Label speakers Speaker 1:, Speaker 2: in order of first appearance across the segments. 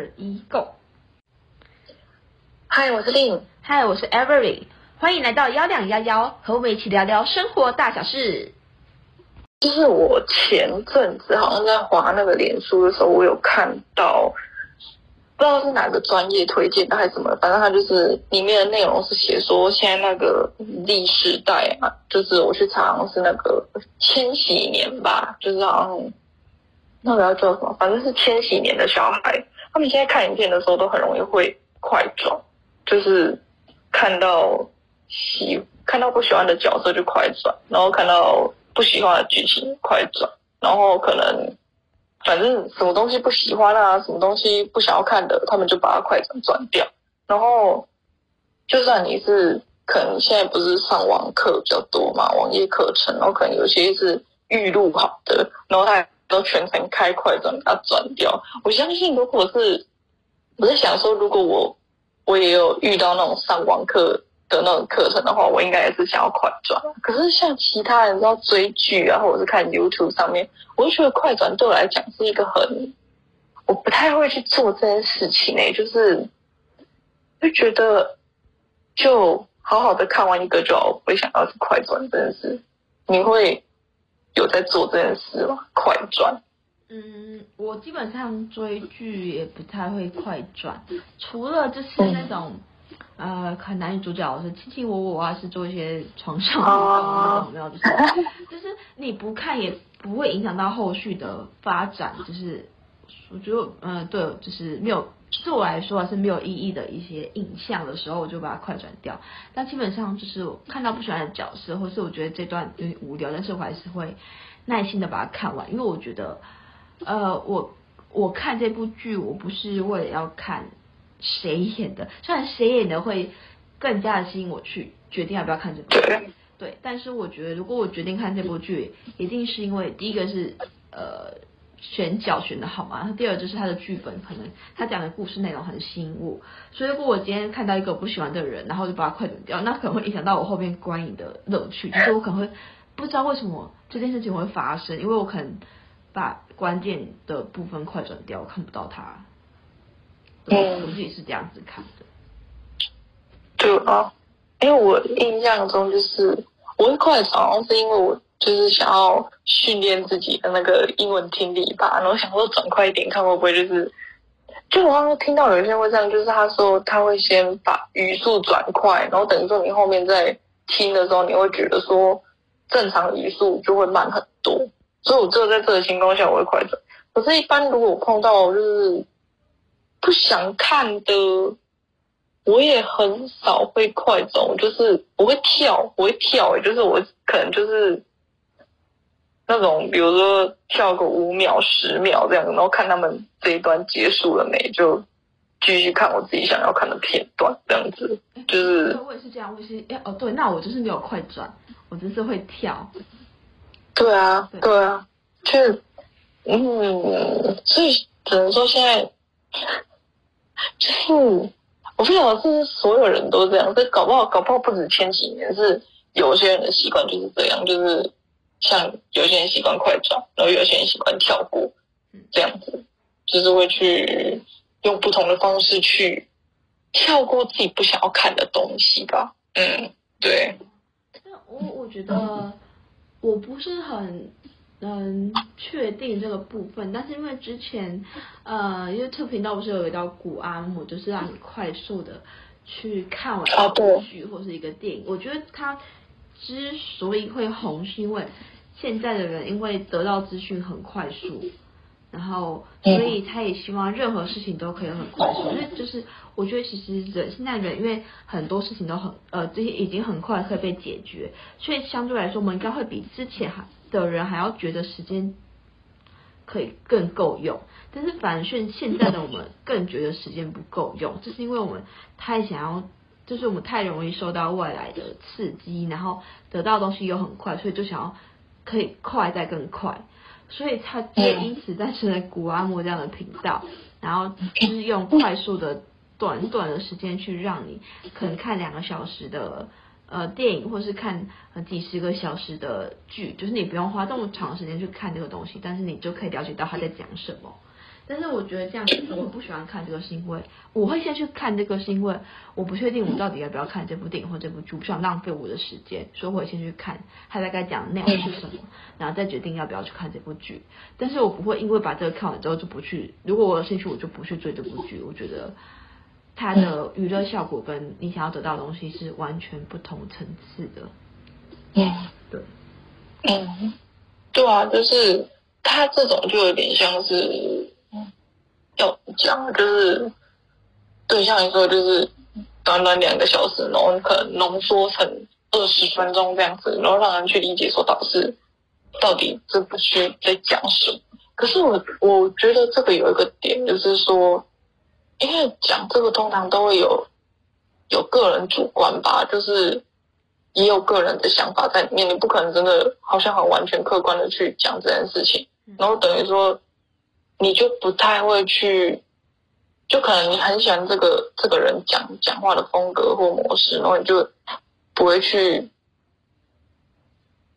Speaker 1: 二一，Go！
Speaker 2: 嗨，我是 Lin。
Speaker 1: 嗨，我是 Avery。欢迎来到幺两幺幺，和我们一起聊聊生活大小事。
Speaker 2: 就是我前阵子好像在划那个脸书的时候，我有看到。不知道是哪个专业推荐的还是什么，反正他就是里面的内容是写说，现在那个历世代啊，就是我去查，好像是那个千禧年吧，就是好像那个要叫什么，反正是千禧年的小孩，他们现在看影片的时候都很容易会快转，就是看到喜看到不喜欢的角色就快转，然后看到不喜欢的剧情快转，然后可能。反正什么东西不喜欢啊，什么东西不想要看的，他们就把它快转转掉。然后，就算你是可能现在不是上网课比较多嘛，网页课程，然后可能有些是预录好的，然后他都全程开快转把它转掉。我相信，如果是我在想说，如果我我也有遇到那种上网课。的那种课程的话，我应该也是想要快转。可是像其他人知道追剧啊，或者是看 YouTube 上面，我就觉得快转对我来讲是一个很，我不太会去做这件事情诶、就是就觉得就好好的看完一个就好，我不会想要去快转真的是。你会有在做这件事吗？快转？
Speaker 1: 嗯，我基本上追剧也不太会快转，除了就是那种。嗯呃，看男女主角是卿卿我我啊，是做一些床上运动那种，没有，就是就是你不看也不会影响到后续的发展，就是我觉得，嗯、呃，对，就是没有，对我来说还是没有意义的一些影像的时候，我就把它快转掉。但基本上就是看到不喜欢的角色，或是我觉得这段有点无聊，但是我还是会耐心的把它看完，因为我觉得，呃，我我看这部剧，我不是为了要看。谁演的？虽然谁演的会更加的吸引我去决定要不要看这部剧，对。但是我觉得，如果我决定看这部剧，一定是因为第一个是呃选角选的好嘛，第二就是他的剧本可能他讲的故事内容很吸引我。所以如果我今天看到一个我不喜欢的人，然后就把他快转掉，那可能会影响到我后面观影的乐趣。就是我可能会不知道为什么这件事情会发生，因为我可能把关键的部分快转掉，我看不到他。嗯，我自己是这样子看的。
Speaker 2: 对啊，因为我印象中就是我会快转，是因为我就是想要训练自己的那个英文听力吧，然后想说转快一点，看会不会就是，就我刚刚听到有些人会这样，就是他说他会先把语速转快，然后等于说你后面在听的时候，你会觉得说正常语速就会慢很多，所以我只有在这个情况下我会快转。可是，一般如果我碰到就是。不想看的，我也很少会快转，就是我会跳，我会跳，就是我可能就是那种，比如说跳个五秒、十秒这样，然后看他们这一段结束了没，就继续看我自己想要看的片段，这样子。就是
Speaker 1: 我也是这样，我也是哎哦，对，那我就是没有快转，我就是会跳。
Speaker 2: 对啊，对，啊，就是嗯，所以只能说现在。就是我不晓得是所有人都这样，这搞不好搞不好不止前几年，是有些人的习惯就是这样，就是像有些人喜欢快转，然后有些人喜欢跳过，这样子，就是会去用不同的方式去跳过自己不想要看的东西吧。嗯，对。
Speaker 1: 那我我觉得我不是很。嗯，确定这个部分，但是因为之前，呃，YouTube 频道不是有一道古阿姆，就是让你快速的去看完一部剧或是一个电影。我觉得它之所以会红，是因为现在的人因为得到资讯很快速，然后所以他也希望任何事情都可以很快速。因为就是我觉得其实人现在人因为很多事情都很呃这些已经很快可以被解决，所以相对来说我们应该会比之前还。的人还要觉得时间可以更够用，但是反而现现在的我们更觉得时间不够用，这是因为我们太想要，就是我们太容易受到外来的刺激，然后得到东西又很快，所以就想要可以快再更快，所以他也因此诞生了谷阿莫这样的频道，然后就是用快速的短短的时间去让你可能看两个小时的。呃，电影或是看呃几十个小时的剧，就是你不用花这么长时间去看这个东西，但是你就可以了解到他在讲什么。但是我觉得这样子，我不喜欢看这个，是因为我会先去看这个，是因为我不确定我到底要不要看这部电影或这部剧，不想浪费我的时间，所以我会先去看他大概讲的内容是什么，然后再决定要不要去看这部剧。但是我不会因为把这个看完之后就不去，如果我有兴趣，我就不去追这部剧。我觉得它的娱乐效果跟你想要得到的东西是完全不同层次的。
Speaker 2: 嗯，对，嗯，对啊，就是他这种就有点像是。要讲就是，对，像你说，就是短短两个小时，然后可能浓缩成二十分钟这样子，然后让人去理解说导师到底这部剧在讲什么。可是我我觉得这个有一个点，就是说，因为讲这个通常都会有有个人主观吧，就是也有个人的想法在里面，你不可能真的好像很完全客观的去讲这件事情，然后等于说。你就不太会去，就可能你很喜欢这个这个人讲讲话的风格或模式，然后你就不会去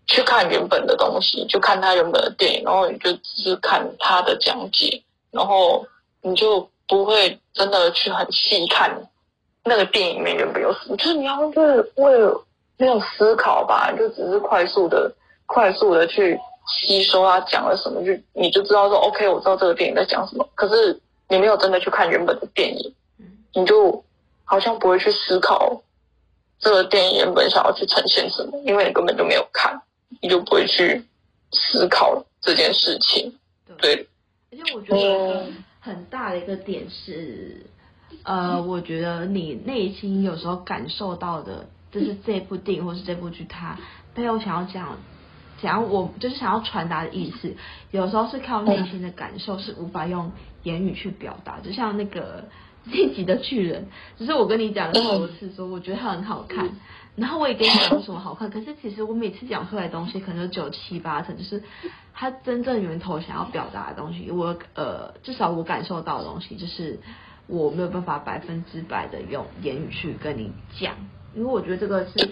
Speaker 2: 去看原本的东西，就看他原本的电影，然后你就只是看他的讲解，然后你就不会真的去很细看那个电影里面原本有什么，就是你要就是为了那种思考吧，就只是快速的快速的去。吸收他讲了什么，就你就知道说，OK，我知道这个电影在讲什么。可是你没有真的去看原本的电影，你就好像不会去思考这个电影原本想要去呈现什么，因为你根本就没有看，你就不会去思考这件事情。对，对，
Speaker 1: 而且我觉得很大的一个点是，呃，我觉得你内心有时候感受到的，就是这部电影或是这部剧，它背后想要讲。想要我就是想要传达的意思，有时候是靠内心的感受，是无法用言语去表达。就像那个那集的巨人，只是我跟你讲了好多次，说我觉得它很好看，然后我也跟你讲为什么好看。可是其实我每次讲出来的东西，可能有七八成，就是它真正源头想要表达的东西。我呃，至少我感受到的东西，就是我没有办法百分之百的用言语去跟你讲，因为我觉得这个是。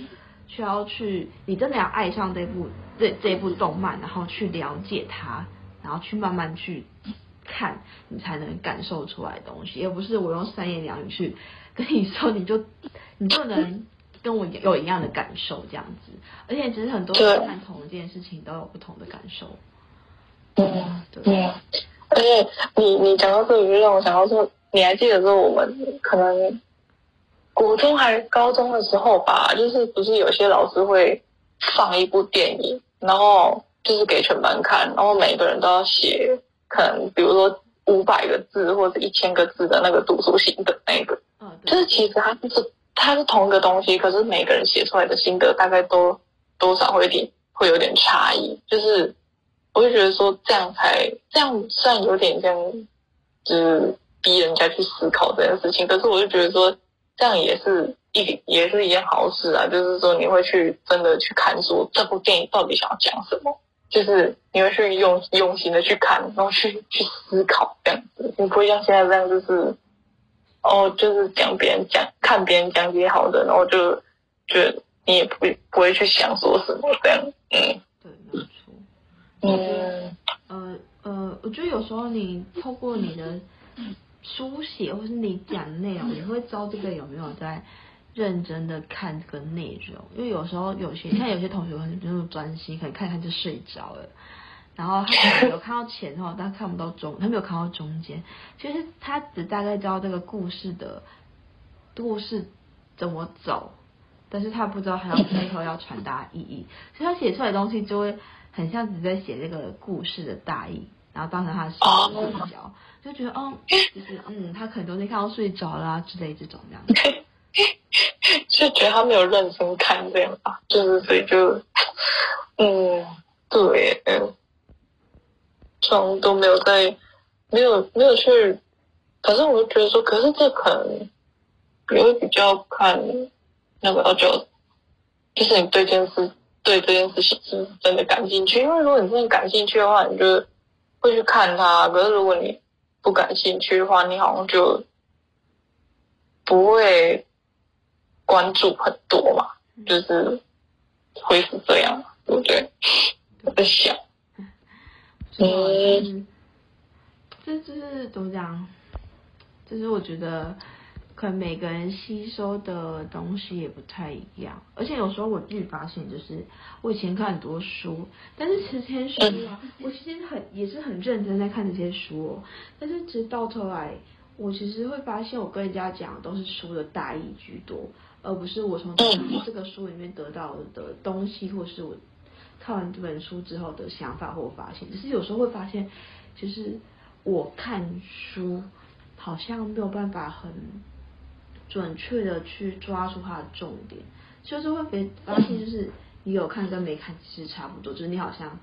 Speaker 1: 需要去，你真的要爱上这部这这部动漫，然后去了解它，然后去慢慢去看，你才能感受出来的东西，而不是我用三言两语去跟你说，你就 你就能跟我有一样的感受这样子。而且其实很多人看同一件事情都有不同的感受。
Speaker 2: 嗯，对。而且你你讲到这里，就让我想到说，你还记得说我们可能。国中还高中的时候吧，就是不是有些老师会放一部电影，然后就是给全班看，然后每个人都要写，可能比如说五百个字或者一千个字的那个读书心得那个。嗯，就是其实它是它是同一个东西，可是每个人写出来的心得大概都多少会有点会有点差异。就是我就觉得说这样才这样算有点像，就是逼人家去思考这件事情。可是我就觉得说。这样也是一也是一件好事啊，就是说你会去真的去看书这部电影到底想要讲什么，就是你会去用用心的去看，然后去去思考这样子，你不会像现在这样就是，哦，就是讲别人讲看别人讲解好的，然后就觉得你也不会不会去想说什么这样，嗯，
Speaker 1: 对，没错，嗯，呃呃，我觉得有时候你透过你的。书写或是你讲的内容，你会知道这个有没有在认真的看这个内容？因为有时候有些，像有些同学可能就是专心，可能看看就睡着了，然后他可能有看到前后，但看不到中，他没有看到中间。其实他只大概知道这个故事的故事怎么走，但是他不知道他要背后要传达意义，所以他写出来的东西就会很像只在写这个故事的大意。然后当成他的生活睡觉，就觉得哦，就是嗯，他可能都是看到睡着啦、啊、之类这种这样子，
Speaker 2: 就觉得他没有认真看这样吧，就是所以就 嗯，对，从都没有在，没有没有去，反正我就觉得说，可是这可能也会比较看那个就，就是你对这件事对这件事情是不是真的感兴趣，因为如果你真的感兴趣的话，你就。会去看它，可是如果你不感兴趣的话，你好像就不会关注很多嘛，就是会是这样，对不对？我在想，
Speaker 1: 嗯，至这就是怎么讲？就是我觉得。可能每个人吸收的东西也不太一样，而且有时候我自己发现，就是我以前看很多书，但是这些书啊，我其实很也是很认真在看这些书哦，但是直到头来，我其实会发现，我跟人家讲的都是书的大意居多，而不是我从这个书里面得到的东西，或是我看完这本书之后的想法或发现。只是有时候会发现，其实我看书好像没有办法很。准确的去抓住它的重点，就是会别发现，就是你有看跟没看其实差不多，就是你好像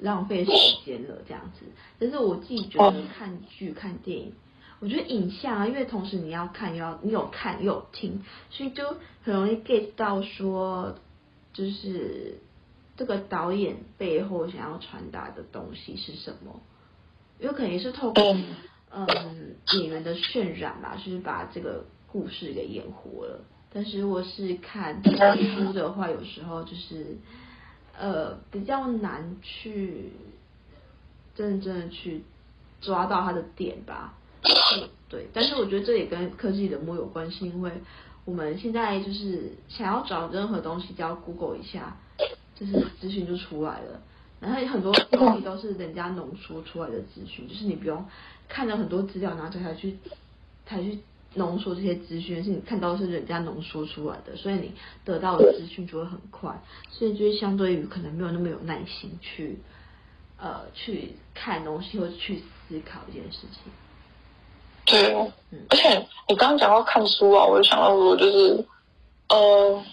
Speaker 1: 浪费时间了这样子。但是我自己觉得看剧、看电影，我觉得影像啊，因为同时你要看又要你有看又有听，所以就很容易 get 到说，就是这个导演背后想要传达的东西是什么，有可能也是透过。嗯，演员的渲染吧，就是把这个故事给演活了。但是如果是看书的话，有时候就是呃比较难去真正的去抓到它的点吧。对，但是我觉得这也跟科技冷漠有关系，因为我们现在就是想要找任何东西，只要 Google 一下，就是资讯就出来了。然后有很多东西都是人家浓缩出来的资讯，就是你不用看了很多资料，然后才去才去浓缩这些资讯，是你看到是人家浓缩出来的，所以你得到的资讯就会很快，所以就是相对于可能没有那么有耐心去呃去看东西或者去思考一件事情。
Speaker 2: 对，嗯，而且你刚刚讲到看书啊，我就想到说就是呃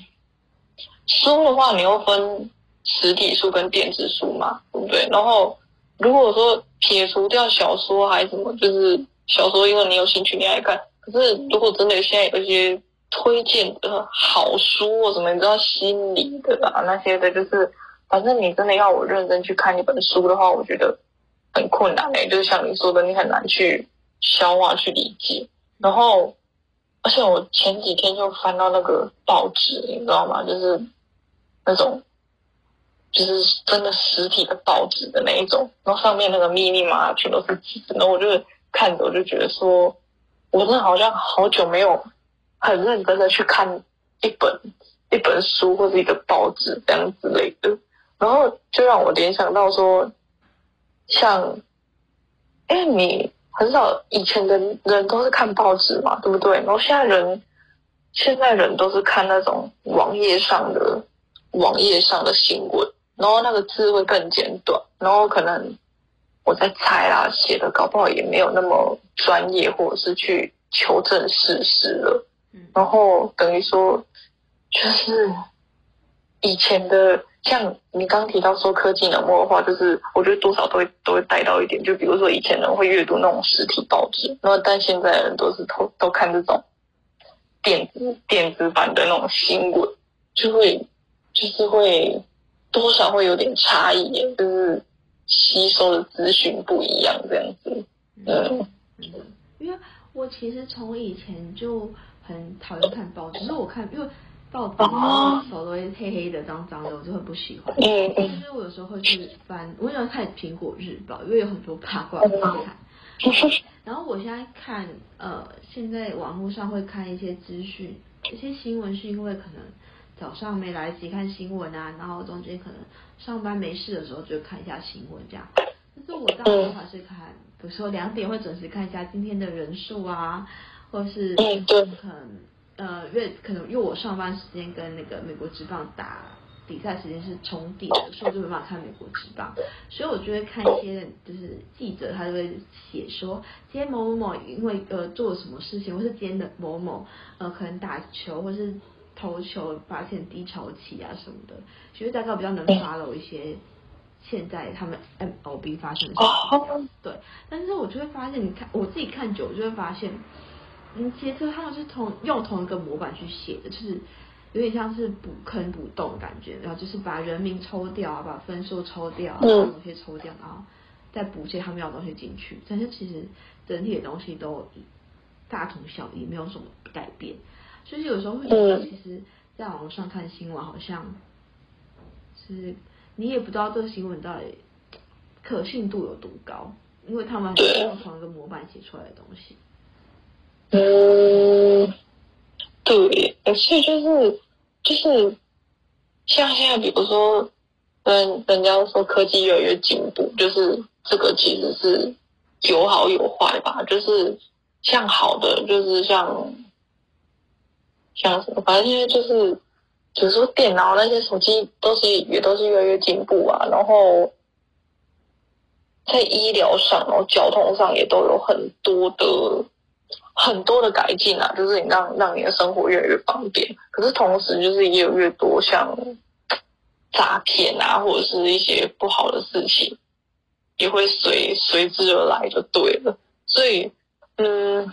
Speaker 2: 书的话，你又分。实体书跟电子书嘛，对不对？然后如果说撇除掉小说还是什么，就是小说，因为你有兴趣，你爱看。可是如果真的现在有一些推荐的好书或什么，你知道心理的吧？那些的，就是反正你真的要我认真去看一本书的话，我觉得很困难诶。就是像你说的，你很难去消化、去理解。然后，而且我前几天就翻到那个报纸，你知道吗？就是那种。就是真的实体的报纸的那一种，然后上面那个密密麻麻全都是字，然后我就看着我就觉得说，我真的好像好久没有很认真的去看一本一本书或者一个报纸这样之类的，然后就让我联想到说，像，哎，你很少以前的人都是看报纸嘛，对不对？然后现在人现在人都是看那种网页上的网页上的新闻。然后那个字会更简短，然后可能我在猜啦，写的搞不好也没有那么专业，或者是去求证事实了。然后等于说，就是以前的，像你刚提到说科技冷漠的话，就是我觉得多少都会都会带到一点。就比如说以前人会阅读那种实体报纸，然后但现在人都是都都看这种电子电子版的那种新闻，就会就是会。多少会有点差异耶，就是吸收的资讯不一样这样子。嗯，
Speaker 1: 嗯，因为我其实从以前就很讨厌看报纸，就是我看，因为报纸手都会黑黑的、脏脏的，我就很不喜欢。嗯嗯。所以我有时候会去翻，我喜欢看《苹果日报》，因为有很多八卦可以看。然后我现在看，呃，现在网络上会看一些资讯，一些新闻是因为可能。早上没来得及看新闻啊，然后中间可能上班没事的时候就看一下新闻这样。但是我大部分还是看，比如说两点会准时看一下今天的人数啊，或是可能呃，因为可能因为我上班时间跟那个美国职棒打比赛时间是重叠的，所以我就没办法看美国职棒，所以我就会看一些就是记者他就会写说今天某某某因为呃做了什么事情，或是今天的某某呃可能打球或是。投球发现低潮期啊什么的，其实大概比较能 follow 一些现在他们 MLB 发生的事情。对，但是我就会发现，你看我自己看久，我就会发现，嗯，杰克他们是同用同一个模板去写的，就是有点像是补坑补洞感觉，然后就是把人名抽掉啊，把分数抽掉，把东西抽掉，然后再补些他们要的东西进去。但是其实整体的东西都大同小异，没有什么改变。就是有时候会觉得，其实在网络上看新闻，好像是你也不知道这个新闻到底可信度有多高，因为他们是用同一个模板写出来的东西。
Speaker 2: 嗯，对，而且就是就是像现在，比如说，嗯，人家说科技越来越进步，就是这个其实是有好有坏吧。就是像好的，就是像像什么，反正现在就是，比如说电脑那些手机都是也都是越来越进步啊，然后。在医疗上，然后交通上也都有很多的很多的改进啊，就是你让让你的生活越来越方便。可是同时，就是也有越多像诈骗啊，或者是一些不好的事情，也会随随之而来，就对了。所以，嗯，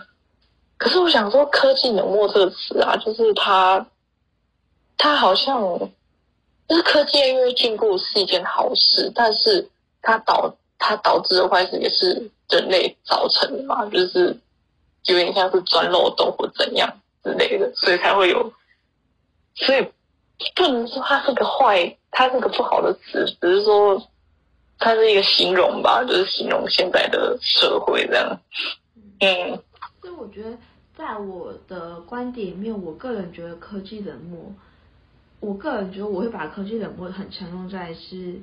Speaker 2: 可是我想说，科技冷漠这个词啊，就是它它好像就是科技越来越进步是一件好事，但是它导它导致的坏事也是人类造成的嘛，就是有点像是钻漏洞或怎样之类的，所以才会有。所以不能说它是个坏，它是个不好的词，只是说它是一个形容吧，就是形容现在的社会这样。嗯，
Speaker 1: 所以我觉得，在我的观点里面，我个人觉得科技冷漠，我个人觉得我会把科技冷漠很常用在是。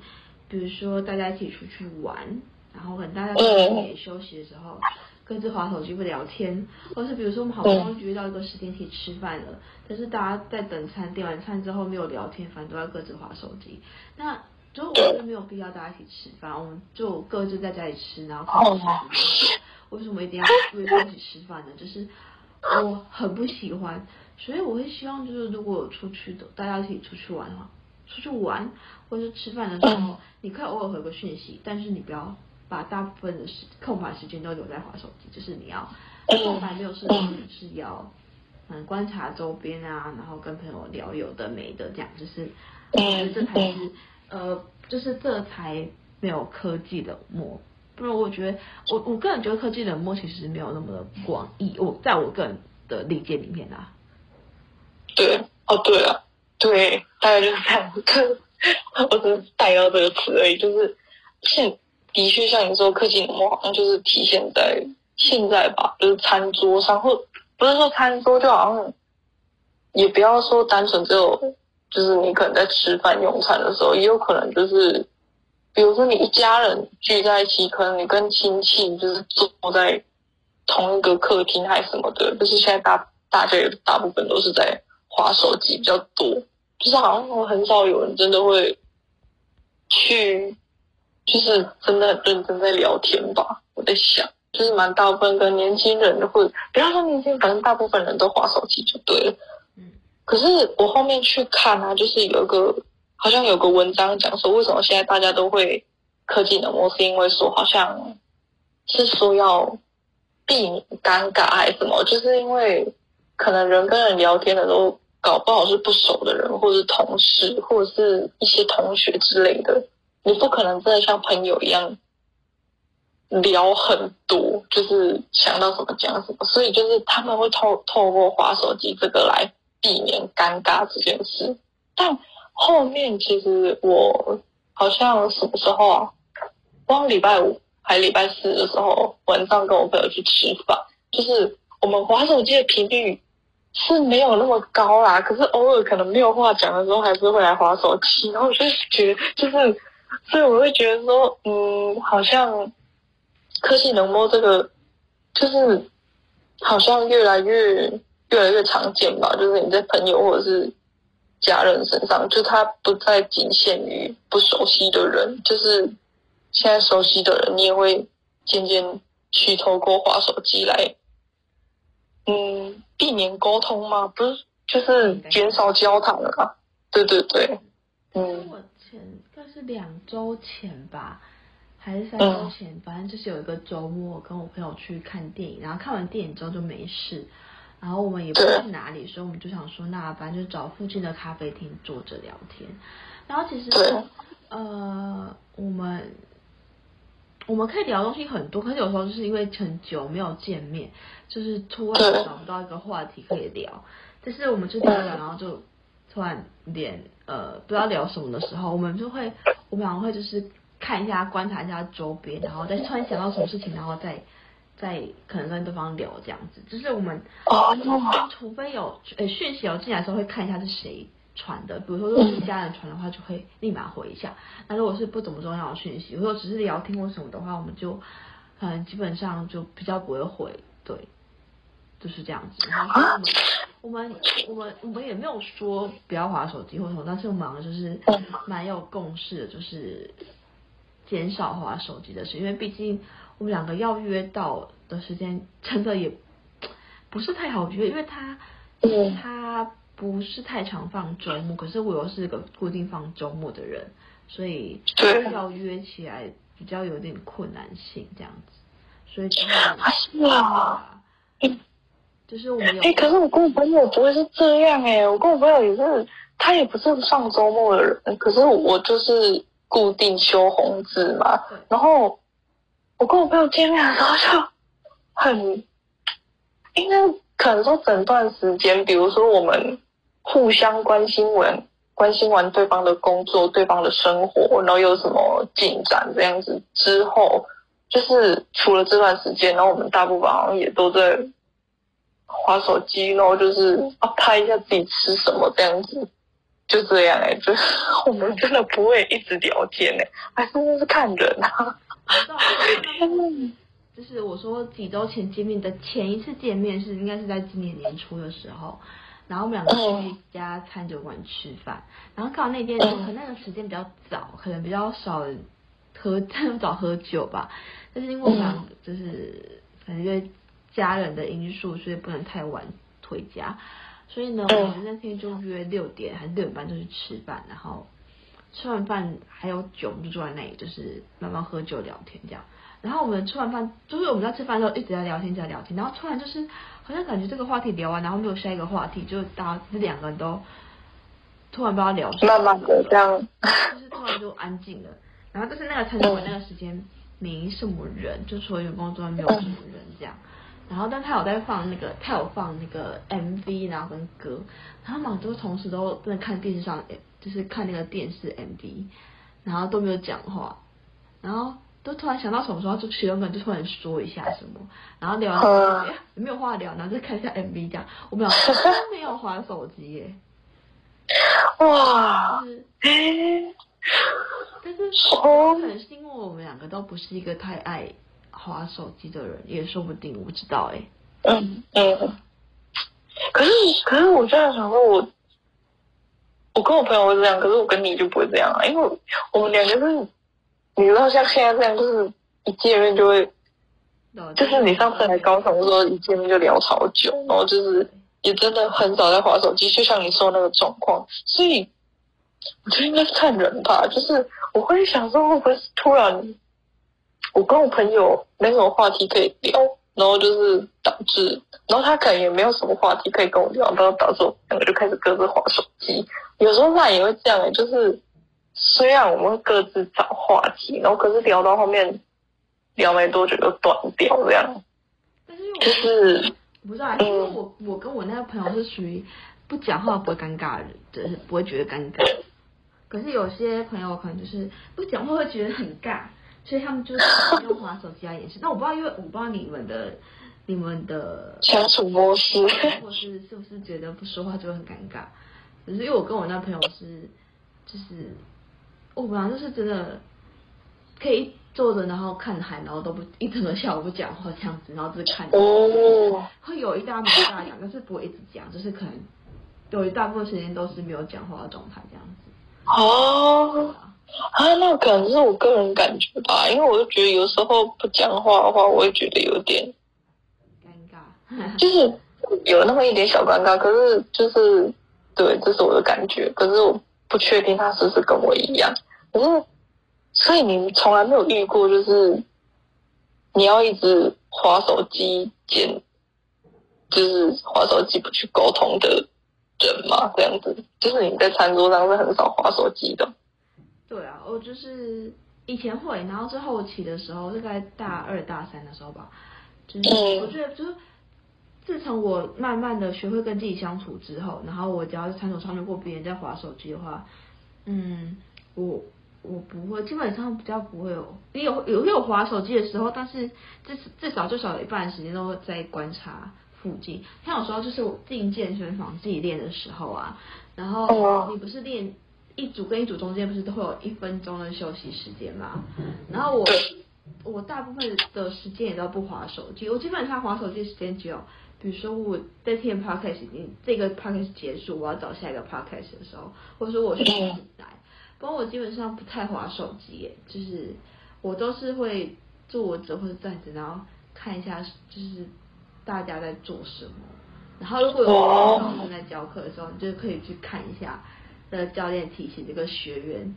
Speaker 1: 比如说大家一起出去玩，然后可能大家在中午休息的时候，各自划手机不聊天，或是比如说我们好不容易约到一个时间一起吃饭了，但是大家在等餐点完餐之后没有聊天，反正都要各自划手机。那就我觉得没有必要大家一起吃饭，我们就各自在家里吃，然后。为什么一定要约在一起吃饭呢？就是我很不喜欢，所以我会希望就是如果出去的大家一起出去玩的话。出去玩或者是吃饭的时候，你可以偶尔回个讯息，但是你不要把大部分的时空白时间都留在划手机。就是你要空白没有事情是要嗯观察周边啊，然后跟朋友聊有的没的这样，就是我觉得这才是呃，就是这才没有科技冷漠。不然我觉得我我个人觉得科技冷漠其实没有那么的广义。我在我个人的理解里面啊，
Speaker 2: 对哦，对啊。对，大概就是这样。我只是带到这个词而已。就是现的确像你说，科技冷漠好像就是体现在现在吧，就是餐桌上，或不是说餐桌，就好像也不要说单纯只有，就是你可能在吃饭用餐的时候，也有可能就是，比如说你一家人聚在一起，可能你跟亲戚就是坐在同一个客厅还是什么的，就是现在大大家也大部分都是在划手机比较多。就是好像我很少有人真的会去，就是真的很认真在聊天吧。我在想，就是蛮大部分跟年轻人或者不要说年轻人，反正大部分人都划手机就对了。可是我后面去看啊，就是有一个好像有个文章讲说，为什么现在大家都会科技冷漠，是因为说好像是说要避免尴尬还是什么？就是因为可能人跟人聊天的时候。搞不好是不熟的人，或者是同事，或者是一些同学之类的，你不可能真的像朋友一样聊很多，就是想到什么讲什么，所以就是他们会透透过滑手机这个来避免尴尬这件事。但后面其实我好像什么时候啊？光礼拜五还礼拜四的时候晚上跟我朋友去吃饭，就是我们滑手机的频率。是没有那么高啦，可是偶尔可能没有话讲的时候，还是会来滑手机。然后我就觉得，就是，所以我会觉得说，嗯，好像科技能摸这个，就是好像越来越越来越常见吧。就是你在朋友或者是家人身上，就他不再仅限于不熟悉的人，就是现在熟悉的人，你也会渐渐去透过滑手机来。嗯，避免沟通吗？不是，就是减少交谈了啊。对对对，嗯。
Speaker 1: 我前应该是两周前吧，还是三周前，反正就是有一个周末，跟我朋友去看电影，然后看完电影之后就没事，然后我们也不知道去哪里，所以我们就想说，那反正就找附近的咖啡厅坐着聊天。然后其实，呃，我们。我们可以聊的东西很多，可是有时候就是因为很久没有见面，就是突然找不到一个话题可以聊。但是我们就聊聊，然后就突然连呃不知道聊什么的时候，我们就会我们会就是看一下、观察一下周边，然后再突然想到什么事情，然后再再可能跟对方聊这样子。就是我们哦，除非有呃讯息有进来的时候，会看一下是谁传的。比如说，如果是家人传的话，就会立马回一下。那如果是不怎么重要的讯息，如果只是聊天或什么的话，我们就嗯基本上就比较不会回。对，就是这样子。然后我们我们我们我们也没有说不要划手机或什么，但是我们好像就是蛮有共识的，就是减少划手机的事，因为毕竟我们两个要约到的时间真的也不是太好约，因为他他不是太常放周末，可是我又是个固定放周末的人，所以要约起来比较有点困难性这样子，所以就是
Speaker 2: 是啊。
Speaker 1: 就是我们有
Speaker 2: 哎、欸，可是我跟我朋友不会是这样哎、欸，我跟我朋友也是，他也不是上周末的人，可是我就是固定休红字嘛。然后我跟我朋友见面的时候就很，应该可能说整段时间，比如说我们互相关心完关心完对方的工作、对方的生活，然后有什么进展这样子之后，就是除了这段时间，然后我们大部分好像也都在。划手机，然后就是啊拍一下自己吃什么这样子，就这样哎、就是我们真的不会一直聊天哎、还真的是看人啊。
Speaker 1: 就是我说几周前见面的前一次见面是应该是在今年年初的时候，然后我们两个去一家餐酒馆吃饭，然后刚好那天可能那个时间比较早，可能比较少喝，太早喝酒吧，但是因为我们就是反正。家人的因素，所以不能太晚回家。所以呢，我们那天就约六点还是六点半就去吃饭，然后吃完饭还有酒，我们就坐在那里，就是慢慢喝酒聊天这样。然后我们吃完饭，就是我们在吃饭的时候一直在聊天，在聊天。然后突然就是好像感觉这个话题聊完，然后没有下一个话题，就大家这两个人都突然不知道聊什么，
Speaker 2: 慢慢的这样，
Speaker 1: 就是突然就安静了。然后就是那个餐厅那个时间没什么人，就除了员工之外没有什么人这样。然后，但他有在放那个，他有放那个 MV，然后跟歌，然后嘛，都同时都在看电视上，就是看那个电视 MV，然后都没有讲话，然后都突然想到什么时候，就其中可能就突然说一下什么，然后聊完，哎，没有话聊，然后就看一下 MV，这样，我们俩 都没有划手机耶，
Speaker 2: 哇，
Speaker 1: 就是，但是可能是因为我们两个都不是一个太爱。划手机的人也说不定，我不知道哎、
Speaker 2: 欸。嗯嗯。可是可是我这样想说，我我跟我朋友会这样，可是我跟你就不会这样啊，因为我们两个是，你知道像现在这样，就是一见面就会，就是你上次来高雄说一见面就聊好久，然后就是也真的很少在划手机，就像你说那个状况，所以我觉得应该是看人吧，就是我会想说会不会突然。我跟我朋友没什么话题可以聊，然后就是导致，然后他可能也没有什么话题可以跟我聊，然后导致我两个就开始各自划手机。有时候话也会这样哎，就是虽然我们会各自找话题，然后可是聊到后面聊没多久就断掉这样。
Speaker 1: 但是就是不知道，因为我我跟我那个朋友是属于不讲话不会尴尬的人，就是不会觉得尴尬。可是有些朋友可能就是不讲话会觉得很尬。所以他们就是用滑手机来掩饰。那我不知道，因为我不知道你们的、你们的
Speaker 2: 相处模式，
Speaker 1: 或是是不是觉得不说话就会很尴尬。可是因为我跟我那朋友是，就是我们俩就是真的可以坐着，然后看海，然后都不一整个下午不讲话这样子，然后就是看。哦。会有一大没一大讲，但是不会一直讲，就是可能有一大部分时间都是没有讲话的状态这样子。
Speaker 2: 哦。啊，那可能是我个人感觉吧，因为我就觉得有时候不讲话的话，我会觉得有点
Speaker 1: 尴尬，
Speaker 2: 就是有那么一点小尴尬。可是就是对，这是我的感觉。可是我不确定他是不是跟我一样。可是，所以你从来没有遇过，就是你要一直划手机剪，就是划手机不去沟通的人吗？这样子，就是你在餐桌上是很少划手机的。
Speaker 1: 对啊，我就是以前会，然后是后期的时候，大概大二大三的时候吧，就是我觉得就是自从我慢慢的学会跟自己相处之后，然后我只要是餐桌上面或别人在划手机的话，嗯，我我不会，基本上比较不会有，你有有有划手机的时候，但是至至少至少有一半的时间都在观察附近。像有时候就是我进健身房自己练的时候啊，然后你不是练一组跟一组中间不是都会有一分钟的休息时间吗？然后我我大部分的时间也都不划手机，我基本上划手机时间只有，比如说我在听 podcast，你这个 podcast 结束，我要找下一个 podcast 的时候，或者说我是醒来。不过我基本上不太划手机耶，就是我都是会坐着或者站着，然后看一下就是大家在做什么。然后如果有老师在教课的时候，你就可以去看一下，的，教练提醒这个学员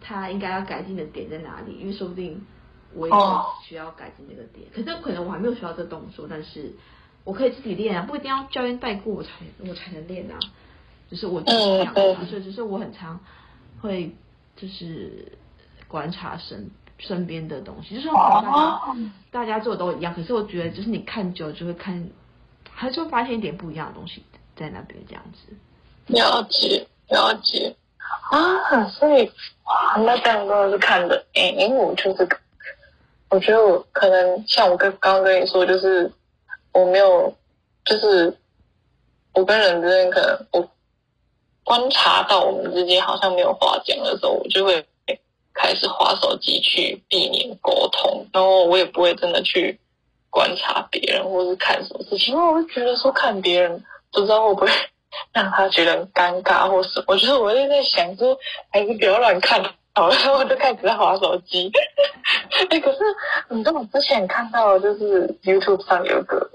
Speaker 1: 他应该要改进的点在哪里，因为说不定我也需要改进这个点。可是可能我还没有学到这个动作，但是我可以自己练啊，不一定要教练带过我才我才能练啊。就是我这样，所以就是我很常。会就是观察身身边的东西，就是大家大家做的都一样，可是我觉得就是你看久了就会看，还是会发现一点不一样的东西在那边这样子。
Speaker 2: 了解了解啊，所以哇，那这样都是看的，哎，因为我就是，我觉得我可能像我跟刚刚跟你说，就是我没有，就是我跟人之间可能我。观察到我们之间好像没有话讲的时候，我就会开始滑手机去避免沟通，然后我也不会真的去观察别人或是看什么事情，因为我会觉得说看别人不知道会不会让他觉得很尴尬或什么。我觉得我就在想说，还是不要乱看好了，然 后我就开始在滑手机。哎，可是你知道我之前看到就是 YouTube 上有个，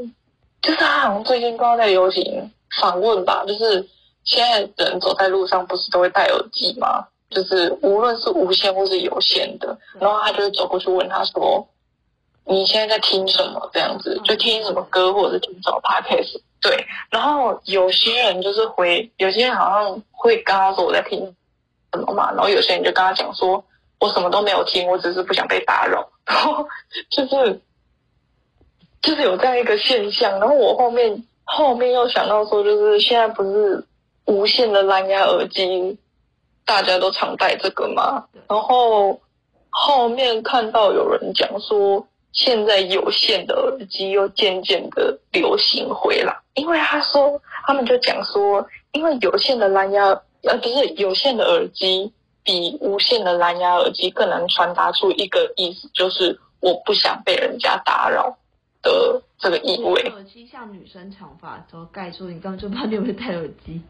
Speaker 2: 就是他好像最近不知道在流行访问吧，就是。现在人走在路上不是都会戴耳机吗？就是无论是无线或是有线的，然后他就会走过去问他说：“你现在在听什么？”这样子就听什么歌或者是听什么 podcast。对，然后有些人就是回，有些人好像会跟他说我在听什么嘛，然后有些人就跟他讲说：“我什么都没有听，我只是不想被打扰。”然后就是就是有这样一个现象，然后我后面后面又想到说，就是现在不是。无线的蓝牙耳机，大家都常戴这个嘛。然后后面看到有人讲说，现在有线的耳机又渐渐的流行回来，因为他说他们就讲说，因为有线的蓝牙呃不是有线的耳机比无线的蓝牙耳机更能传达出一个意思，就是我不想被人家打扰的这个意味。
Speaker 1: 耳机像女生长发的时候盖住，你刚刚就怕你有没有戴耳机？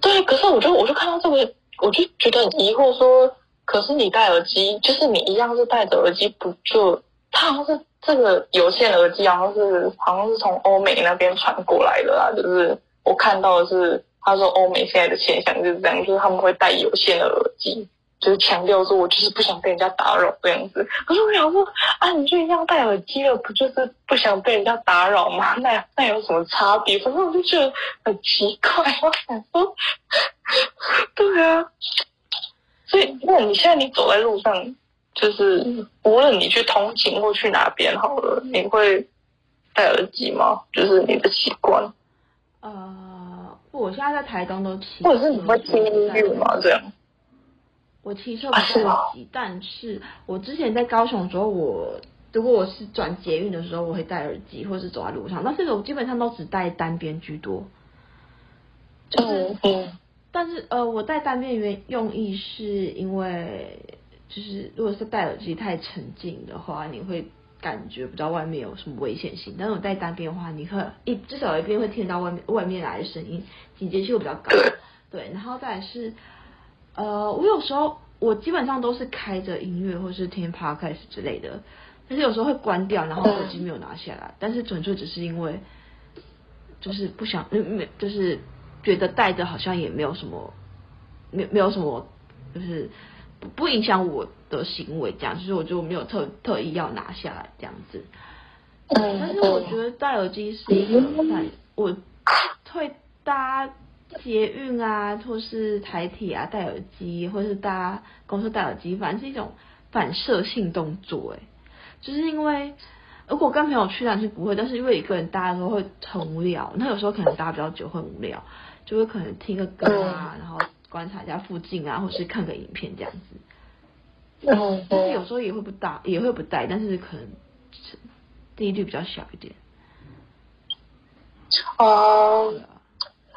Speaker 2: 对，可是我就我就看到这个，我就觉得很疑惑，说，可是你戴耳机，就是你一样是戴着耳机，不就？它好像是这个有线耳机，好像是好像是从欧美那边传过来的啦，就是我看到的是，他说欧美现在的现象就是这样，就是他们会戴有线的耳机。就是强调说，我就是不想被人家打扰这样子。可是我想说，啊，你就一样戴耳机了，不就是不想被人家打扰吗？那那有什么差别？反正我就觉得很奇怪。我想说，对啊。所以，那你现在你走在路上，就是无论你去通勤或去哪边好了，你会戴耳机吗？就是你的习惯？
Speaker 1: 呃，我现在在台东都骑，
Speaker 2: 或者是你会听音乐吗？这样？
Speaker 1: 我骑车不戴耳机，但是我之前在高雄的时候，我如果我是转捷运的时候，我会戴耳机，或是走在路上。但是我基本上都只戴单边居多。就是，但是呃，我戴单边原用意是因为，就是如果是戴耳机太沉静的话，你会感觉不到外面有什么危险性。但是我戴单边的话，你会一至少一边会听到外面外面来的声音，警觉性会比较高。对，然后再是。呃，我有时候我基本上都是开着音乐或是听 podcast 之类的，但是有时候会关掉，然后手机没有拿下来，但是纯粹只是因为就是不想，没就是觉得戴着好像也没有什么，没没有什么，就是不不影响我的行为这样，就是我就没有特特意要拿下来这样子。但是我觉得戴耳机是一个反，我会搭。捷运啊，或是台铁啊，戴耳机，或是搭公车戴耳机，反正是一种反射性动作，哎，就是因为如果跟朋友去，当然是不会，但是因为一个人搭的时候会很无聊，那有时候可能搭比较久会无聊，就会可能听个歌啊，然后观察一下附近啊，或是看个影片这样子。
Speaker 2: 嗯，
Speaker 1: 但是有时候也会不带，也会不带，但是可能第一率比较小一点。
Speaker 2: 啊，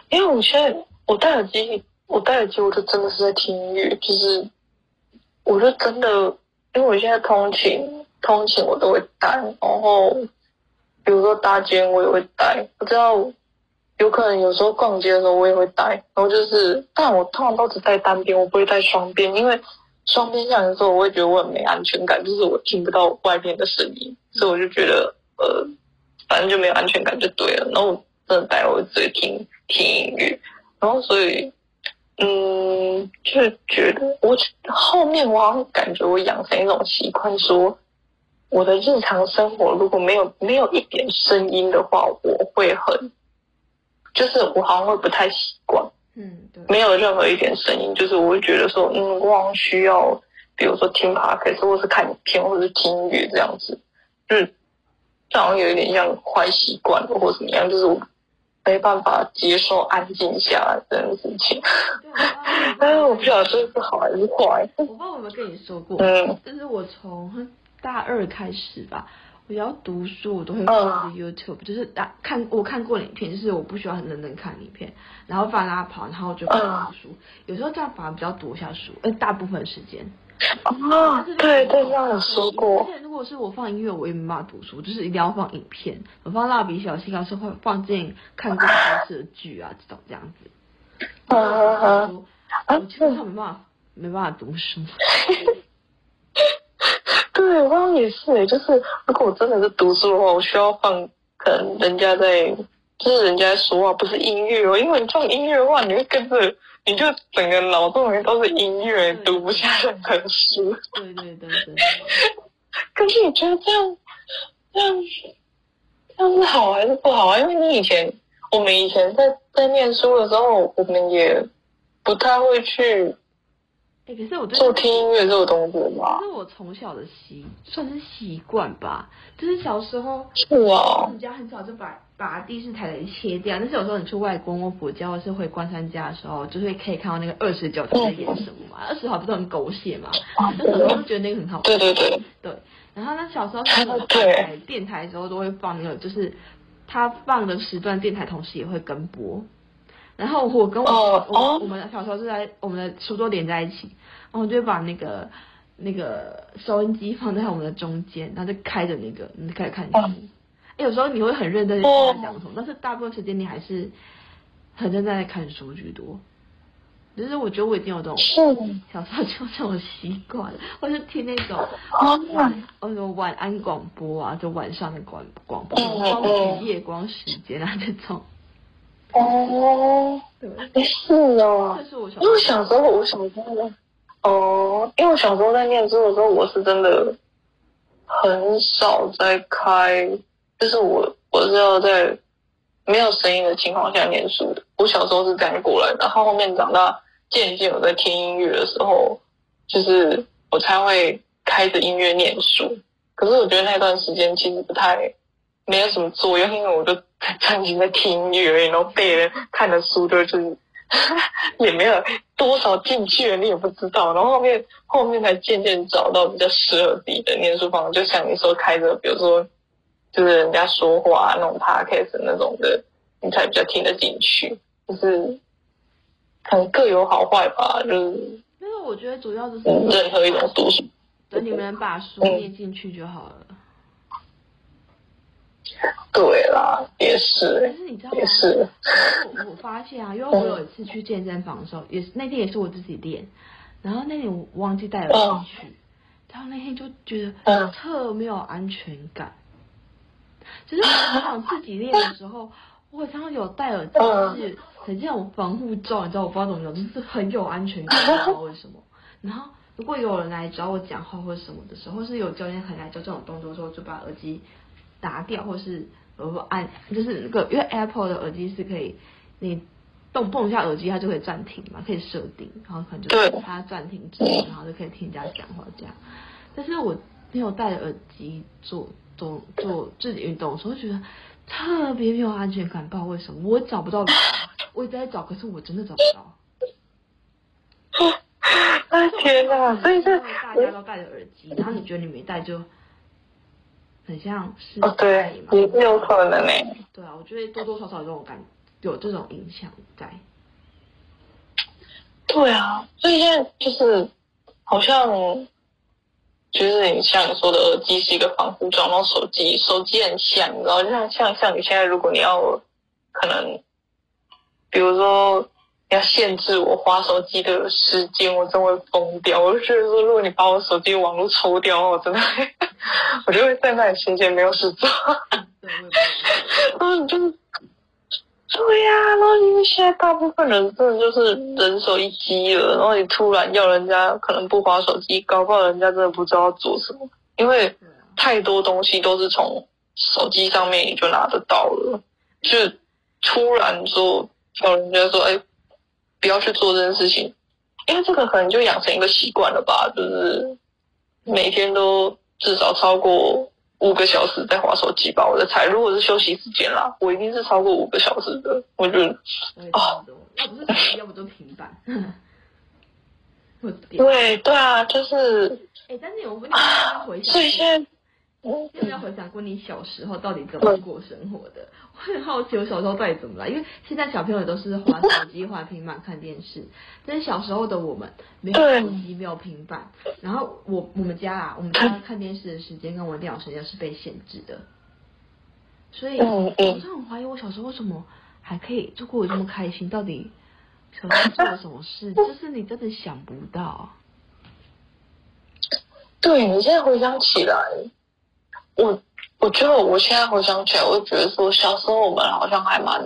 Speaker 2: 因为我现在我戴耳机，我戴耳机，我就真的是在听音乐，就是我就真的，因为我现在通勤，通勤我都会戴，然后比如说搭街我也会戴，我知道有可能有时候逛街的时候我也会戴，然后就是，但我通常都只戴单边，我不会戴双边，因为。双边向的时候，我会觉得我很没安全感，就是我听不到外面的声音，所以我就觉得，呃，反正就没有安全感就对了。然后我真的戴，我只会听听音乐，然后所以，嗯，就觉得我后面我好像感觉我养成一种习惯，说我的日常生活如果没有没有一点声音的话，我会很，就是我好像会不太习惯。
Speaker 1: 嗯，对，
Speaker 2: 没有任何一点声音，就是我会觉得说，嗯，我好像需要，比如说听 podcast 或是看影片，或者是听音乐这样子，嗯，这好像有一点像坏习惯了，或怎么样，就是我没办法接受安静下来这件事情。但是 我不晓得这是好还是坏。
Speaker 1: 我不知道我有没有跟你说过，
Speaker 2: 嗯，
Speaker 1: 就是我从大二开始吧。我要读书，我都会放 YouTube，、uh, 就是打看我看过影片，就是我不需要很认真看影片，然后放他跑，然后就开始读书。Uh, 有时候这样反而比较读一下书，呃，大部分时间。
Speaker 2: 啊、uh, 对，对对，这样有说过。
Speaker 1: 而且如果是我放音乐，我也没办法读书，就是一定要放影片。我放蜡笔小新啊，是会放进看过电视剧啊这种这样子。啊啊啊！我基本上没办法，没办法读书。
Speaker 2: 对，我也是诶，就是如果我真的是读书的话，我需要放，可能人家在，就是人家在说话，不是音乐哦，因为你放音乐的话，你会跟着，你就整个脑洞里面都是音乐，读不下任何书。
Speaker 1: 对对对对。
Speaker 2: 可是你觉得这样，这样，这样是好还是不好啊？因为你以前，我们以前在在念书的时候，我们也不太会去。
Speaker 1: 哎、欸，可是我
Speaker 2: 做听音乐这个东西吗？
Speaker 1: 是我从小的习，算是习惯吧。就是小时候，
Speaker 2: 是啊，
Speaker 1: 我们家很早就把把第四台的切掉。但是有时候你去外公外婆家，或是回关山家的时候，就是可以看到那个二十九台在演什么嘛。二十号不是很狗血嘛？那时候就觉得那个很好看。
Speaker 2: 对对对。
Speaker 1: 对，然后呢，小时候是台电台的时候都会放那个，就是他放的时段，电台同时也会跟播。然后我跟我、oh, 我我们小时候是在我们的书桌连在一起，然后我就把那个那个收音机放在我们的中间，然后就开着那个，你就开始看书。哎，有时候你会很认真的听他讲什么，但是大部分时间你还是很认真在看书居多。就是我觉得我已经有这种小时候就这种习惯，或是听那种晚哦什么晚安广播啊，就晚上的广广播，光与夜光时间啊这种。
Speaker 2: 哦，对，是哦，因为小时候，我小时候，哦，因为我小时候在念书的时候，我是真的很少在开，就是我我是要在没有声音的情况下念书的。我小时候是这样过来的，然后后面长大，渐渐我在听音乐的时候，就是我才会开着音乐念书。可是我觉得那段时间其实不太。没有什么作用，因为我就专心在听音乐而已，然后背人看的书就就是也没有多少进去了，你也不知道。然后后面后面才渐渐找到比较适合自己的念书方式，就像你说开着，比如说就是人家说话那种 podcast 那种的，你才比较听得进去。就是可能各有好坏吧，就是。
Speaker 1: 但是我觉得主要就是
Speaker 2: 任何一种读书，
Speaker 1: 等你们把书念进去就好了。嗯
Speaker 2: 对啦，也是。
Speaker 1: 但是你知道吗？
Speaker 2: 也是。
Speaker 1: 我我发现啊，因为我有一次去健身房的时候，也是那天也是我自己练，然后那天我忘记带耳机去，然后那天就觉得特没有安全感。就是我想自己练的时候，我常常有戴耳机，是很像防护罩，你知道我不知道怎么讲，就是很有安全感，不知道为什么。然后如果有人来找我讲话或者什么的时候，或是有教练很来教这种动作的时候，就把耳机。拿掉，或是呃按，就是那个，因为 Apple 的耳机是可以，你动碰一下耳机，它就可以暂停嘛，可以设定，然后可能就它暂停之后，然后就可以听人家讲话这样。但是我没有戴着耳机做做做自己运动的时候，觉得特别没有安全感，不知道为什么，我找不到，我一直在找，可是我真的找不到。
Speaker 2: 啊天哪！所以是
Speaker 1: 大家都戴着耳机，然后你觉得你没戴就很像是
Speaker 2: 哦，对，也是有可能呢。
Speaker 1: 对啊，我觉得多多少少有这种感，有这种影响在。
Speaker 2: 对啊，所以现在就是好像，就是你像你说的，耳机是一个防护装，然后手机手机很像，然后就像像像你现在，如果你要可能，比如说要限制我花手机的时间，我真会疯掉。我就觉得说，如果你把我手机网络抽掉，我真的会，我就会在那里闲闲没有事做。然后你就是。对呀、啊，然后因为现在大部分人真的就是人手一机了，然后你突然要人家可能不滑手机，搞不好人家真的不知道做什么，因为太多东西都是从手机上面你就拿得到了，就突然说叫人家说，哎，不要去做这件事情，因为这个可能就养成一个习惯了吧，就是每天都至少超过。五个小时在划手机吧，我的猜。如果是休息时间啦，我一定是超过五个小时的。我觉得，
Speaker 1: 哦，要不是，要不就平板。
Speaker 2: 对对啊，就是。
Speaker 1: 哎、欸，但是我问你，回想，所以现在。有没有回想过你小时候到底怎么过生活的？我很好奇，我小时候到底怎么来？因为现在小朋友都是滑手机、滑平板看电视，但是小时候的我们没有手机、没有平板，然后我我们家啊，我们家看电视的时间跟玩电脑时间是被限制的，所以我真的很怀疑我小时候为什么还可以就过得这么开心？到底小时候做了什么事？就是你真的想不到。
Speaker 2: 对，你现在回想起来。我我觉得我现在回想起来，我觉得说小时候我们好像还蛮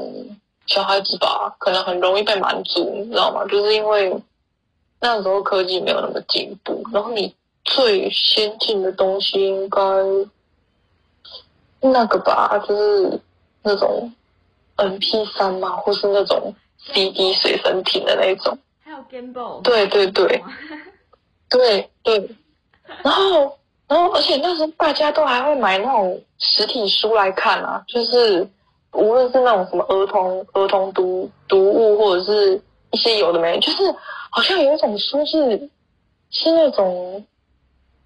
Speaker 2: 小孩子吧，可能很容易被满足，你知道吗？就是因为那时候科技没有那么进步，然后你最先进的东西应该那个吧，就是那种 M P 三嘛，或是那种 CD 随身听的那种，
Speaker 1: 还有 Game Boy，
Speaker 2: 对对对，对对，然后。然后，而且那时候大家都还会买那种实体书来看啊，就是无论是那种什么儿童儿童读读物，或者是一些有的没的，就是好像有一种书是是那种，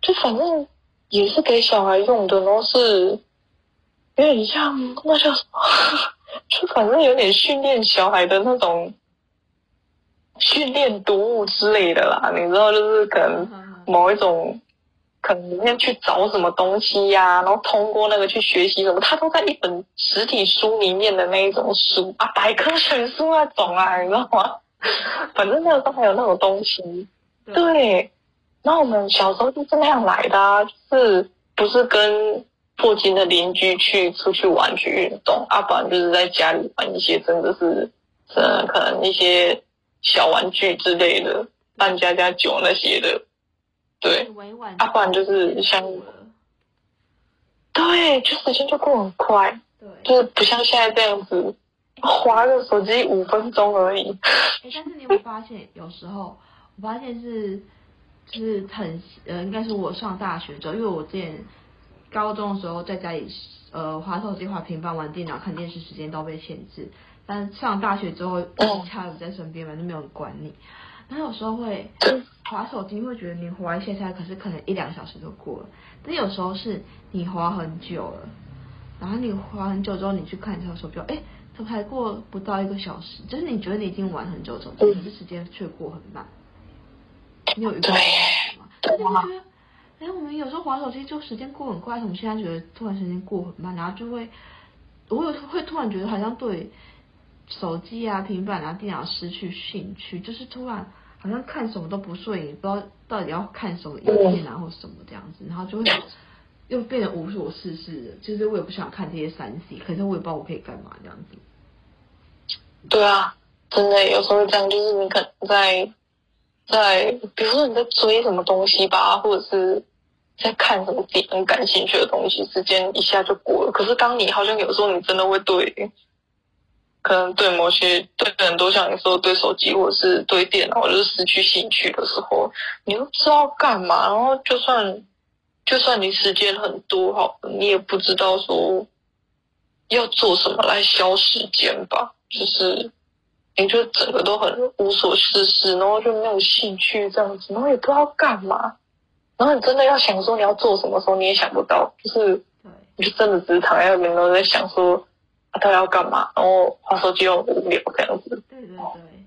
Speaker 2: 就反正也是给小孩用的，然后是有点像那叫什么，就反正有点训练小孩的那种训练读物之类的啦，你知道，就是可能某一种。可能里面去找什么东西呀、啊，然后通过那个去学习什么，他都在一本实体书里面的那一种书啊，百科全书那种啊，你知道吗？反正那个时候还有那种东西，对。然后我们小时候就是那样来的啊，就是不是跟附近的邻居去出去玩去运动，啊，不然就是在家里玩一些真的是，呃，可能一些小玩具之类的，扮家家酒那些的。对，啊，不然就是像，对，就时间就过很快，对，就是不像现在这样子，滑个手机五分钟而已。
Speaker 1: 欸，但是你有没有发现，有时候我发现是，就是很呃，应该是我上大学之后，因为我之前高中的时候在家里呃滑手机、滑平板、玩电脑、看电视时间都被限制，但上大学之后，家人在身边，嘛，就没有人管你。然后有时候会滑手机，会觉得你滑一下下，可是可能一两小时就过了。但有时候是你滑很久了，然后你滑很久之后，你去看一下手表，哎，怎么才过不到一个小时？就是你觉得你已经玩很久手机，可是时间却过很慢。你有遇过吗？哎，我们有时候滑手机就时间过很快，我们现在觉得突然时间过很慢，然后就会，我有会突然觉得好像对。手机啊、平板啊、电脑失去兴趣，就是突然好像看什么都不顺眼，不知道到底要看什么影片啊或什么这样子，然后就会又变得无所事事的。就是我也不想看这些三 C，可是我也不知道我可以干嘛这样子。
Speaker 2: 对啊，真的有时候这样，就是你可能在在，比如说你在追什么东西吧，或者是在看什么自己很感兴趣的东西，时间一下就过了。可是当你好像有时候你真的会对。可能对某些对很多像你说对手机或者是对电脑就是失去兴趣的时候，你又不知道干嘛，然后就算就算你时间很多好，你也不知道说要做什么来消时间吧。就是你就整个都很无所事事，然后就没有兴趣这样子，然后也不知道干嘛。然后你真的要想说你要做什么时候，你也想不到，就是，你就真的只是躺在那边，然后在想说，啊，他要干嘛？然后滑手机又无聊这样子。
Speaker 1: 对对对。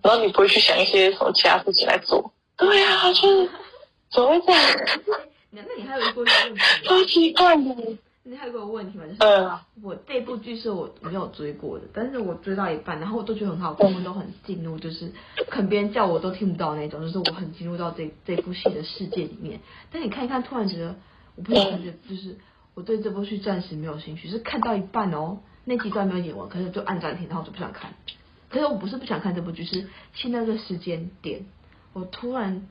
Speaker 2: 然后你不会去想一些什么其他事情来做。对呀、啊，就是 怎么会这样？
Speaker 1: 那你还有一个问题，
Speaker 2: 超奇怪的。
Speaker 1: 你还有个问题吗？就是我这部剧是我没有追过的，但是我追到一半，然后我都觉得很好看，我都很进入，就是可能别人叫我都听不到那种，就是我很进入到这这部戏的世界里面。但你看一看，突然觉得我不想看，觉就是我对这部剧暂时没有兴趣，是看到一半哦，那几段没有演完，可是就按暂停，然后我就不想看。可是我不是不想看这部剧，是现在这个时间点，我突然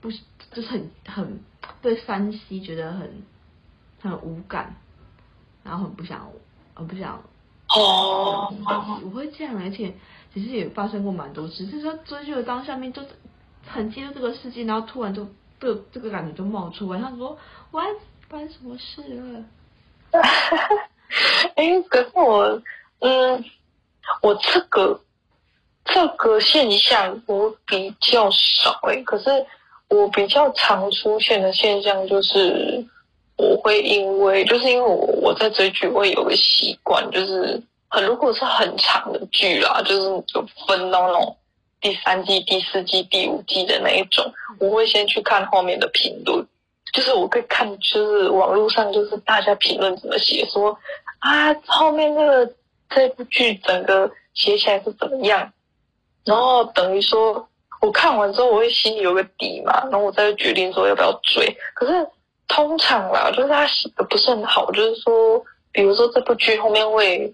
Speaker 1: 不就是很很对山西觉得很很无感。然后很不想，很不想
Speaker 2: 哦，
Speaker 1: 我会这样，而且其实也发生过蛮多次，就是说追剧的当下面就是很进入这个世界，然后突然就这、这个感觉就冒出来，他说：“喂，发生什么事了？”
Speaker 2: 哎，可是我，嗯，我这个这个现象我比较少哎，可是我比较常出现的现象就是。我会因为就是因为我我在追剧，我会有个习惯，就是很如果是很长的剧啦，就是就分到那种第三季、第四季、第五季的那一种，我会先去看后面的评论，就是我会看就是网络上就是大家评论怎么写，说啊后面这个这部剧整个写起来是怎么样，然后等于说我看完之后，我会心里有个底嘛，然后我再决定说要不要追，可是。通常啦，就是他写的不是很好，就是说，比如说这部剧后面会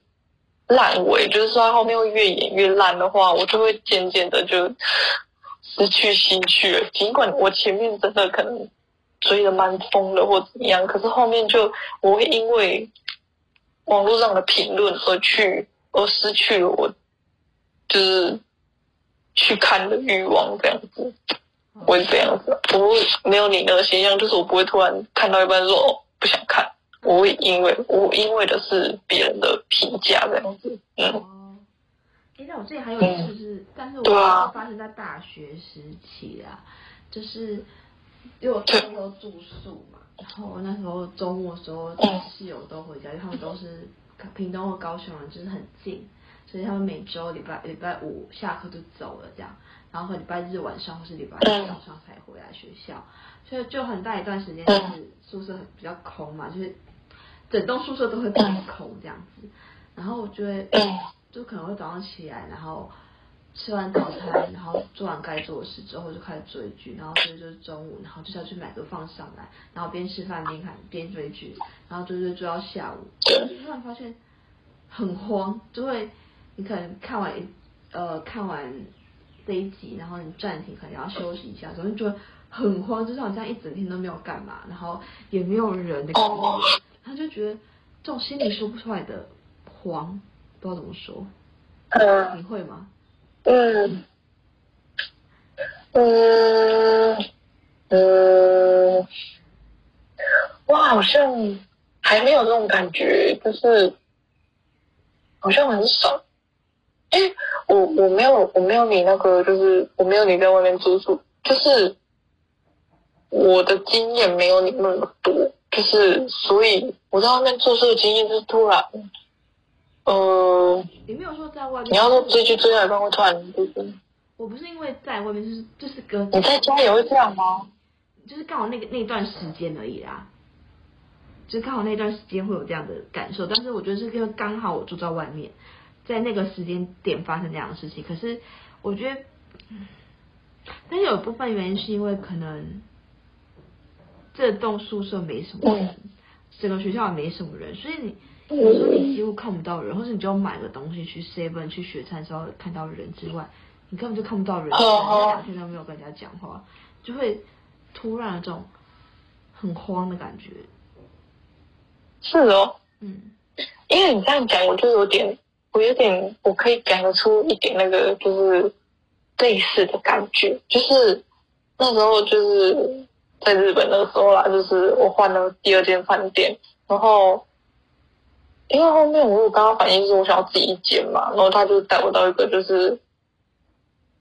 Speaker 2: 烂尾，就是说他后面会越演越烂的话，我就会渐渐的就失去兴趣了。尽管我前面真的可能追的蛮疯的或怎么样，可是后面就我会因为网络上的评论而去而失去了我就是去看的欲望，这样子。我会这样子，我会没有你那个现象，就是我不会突然看到一半说哦不想看，我会因为我因为的是别人的评价这样子，嗯。
Speaker 1: 那我这里还有一次是，嗯、但是我发生在大学时期啊，就是因为我那时候住宿嘛，然后那时候周末的时候室友都回家，因为他们都是屏东或高雄人，就是很近，所以他们每周礼拜礼拜五下课就走了这样。然后礼拜日晚上或是礼拜日早上才回来学校，所以就很大一段时间就是宿舍比较空嘛，就是整栋宿舍都会变空这样子。然后我就会就可能会早上起来，然后吃完早餐，然后做完该做的事之后就开始追剧，然后所以就是中午，然后就是要去买个饭上来，然后边吃饭边看边追剧，然后追追追到下午，就突然发现很慌，就会你可能看完一呃看完。这一集，然后你暂停，可能要休息一下，总是觉得很慌，就是好像一整天都没有干嘛，然后也没有人的感觉，他就觉得这种心里说不出来的慌，不知道怎么说。呃，你会吗？
Speaker 2: 嗯，嗯，嗯，我好像还没有这种感觉，就是好像很少。哎，我我没有我没有你那个，就是我没有你在外面住宿，就是我的经验没有你那么多，就是所以我在外面住宿的经验就是突然，呃，
Speaker 1: 你没有说在外面，
Speaker 2: 你要说追剧追到一半会突然就是，
Speaker 1: 我不是因为在外面，就是就是跟，
Speaker 2: 你在家也会这样吗？
Speaker 1: 就是刚好那个那段时间而已啦，就是刚好那段时间会有这样的感受，但是我觉得是因为刚好我住在外面。在那个时间点发生这样的事情，可是我觉得，但是有一部分原因是因为可能这栋宿舍没什么人，整个学校也没什么人，所以你有时候你几乎看不到人，或者你就要买个东西去 seven 去学餐时候看到人之外，你根本就看不到人，两天都没有跟人家讲话，就会突然有这种很慌的感觉。
Speaker 2: 是哦，
Speaker 1: 嗯，
Speaker 2: 因为你这样讲，我就有点。我有点，我可以感得出一点那个，就是类似的感觉，就是那时候就是在日本的时候啦，就是我换了第二间饭店，然后因为后面我有刚刚反映说我想要自己一间嘛，然后他就带我到一个就是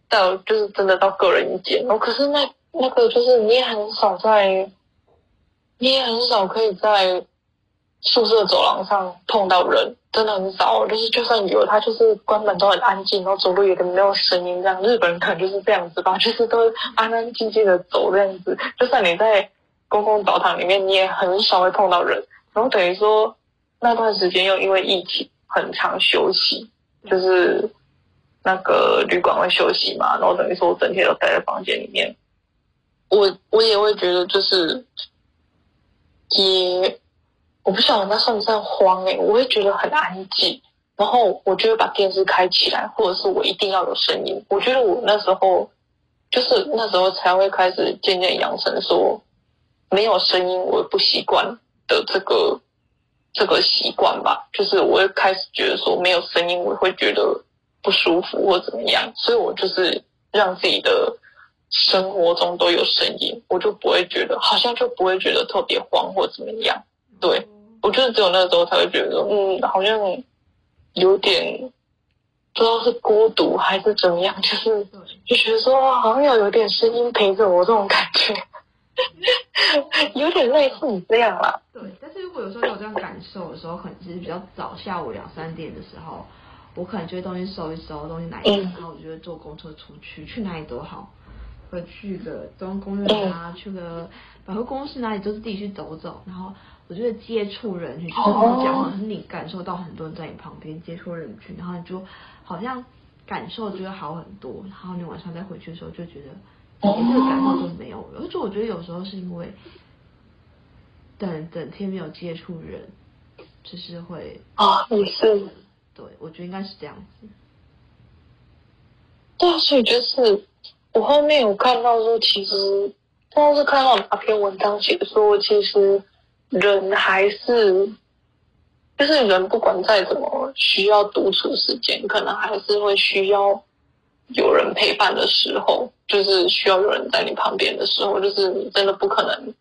Speaker 2: 到就是真的到个人一间，然后。可是那那个就是你也很少在，你也很少可以在宿舍走廊上碰到人，真的很少。就是就算有，他就是关门都很安静，然后走路也都没有声音这样。日本人可能就是这样子吧，就是都安安静静的走这样子。就算你在公共澡堂里面，你也很少会碰到人。然后等于说那段时间又因为疫情很常休息，就是那个旅馆会休息嘛，然后等于说我整天都待在房间里面。我我也会觉得就是也我不晓得那算不算慌诶、欸，我会觉得很安静，然后我就会把电视开起来，或者是我一定要有声音。我觉得我那时候就是那时候才会开始渐渐养成说没有声音我不习惯。的这个这个习惯吧，就是我会开始觉得说没有声音，我会觉得不舒服或怎么样，所以我就是让自己的生活中都有声音，我就不会觉得好像就不会觉得特别慌或怎么样。对，我就是只有那个时候才会觉得，嗯，好像有点不知道是孤独还是怎么样，就是就觉得说好像要有点声音陪着我这种感觉。有点类似你这样啦。
Speaker 1: 对，但是如果有时候有这样感受的时候，可能其实比较早，下午两三点的时候，我可能就会东西收一收，东西拿一拿，然后我就会坐公车出去，去哪里都好，会去个中央公园啊，去个百货公司哪里都是自己去走走，然后我觉得接触人群，就是我讲话，是你感受到很多人在你旁边接触人群，然后你就好像感受就会好很多，然后你晚上再回去的时候就觉得。连这个感受都没有了，而且我觉得有时候是因为等整天没有接触人，就是会
Speaker 2: 啊，也是，
Speaker 1: 对，我觉得应该是这样子。
Speaker 2: 对啊，所以就是我后面有看到说，其实不知道是看到哪篇文章写说，其实人还是就是人，不管再怎么需要独处时间，可能还是会需要。有人陪伴的时候，就是需要有人在你旁边的时候，就是你真的不可能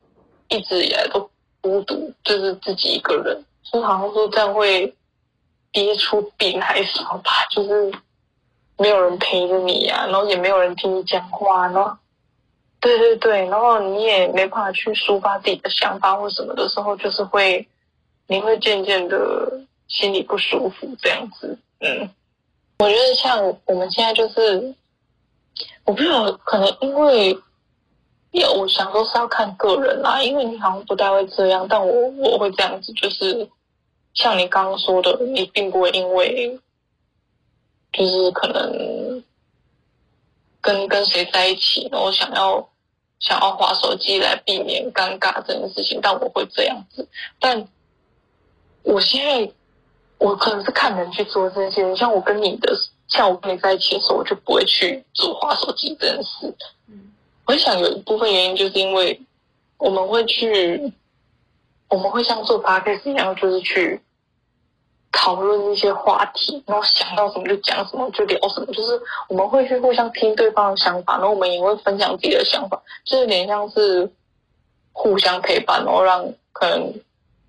Speaker 2: 一直以来都孤独，就是自己一个人，就好像说这样会憋出病还是什么吧，就是没有人陪着你呀、然后也没有人听你讲话，然后对对对，然后你也没办法去抒发自己的想法或什么的时候，就是会你会渐渐的心里不舒服这样子，嗯。我觉得像我们现在就是，我不知道，可能因为，有我想说是要看个人啦，因为你好像不太会这样，但我我会这样子，就是像你刚刚说的，你并不会因为，就是可能跟跟谁在一起，然后想要想要划手机来避免尴尬这件事情，但我会这样子，但我现在。我可能是看人去做这些，像我跟你的，像我跟你在一起的时候，我就不会去做滑手机这件事。嗯，我想有一部分原因就是因为我们会去，我们会像做 podcast 一样，就是去讨论一些话题，然后想到什么就讲什么，就聊什么，就是我们会去互相听对方的想法，然后我们也会分享自己的想法，就有点像是互相陪伴，然后让可能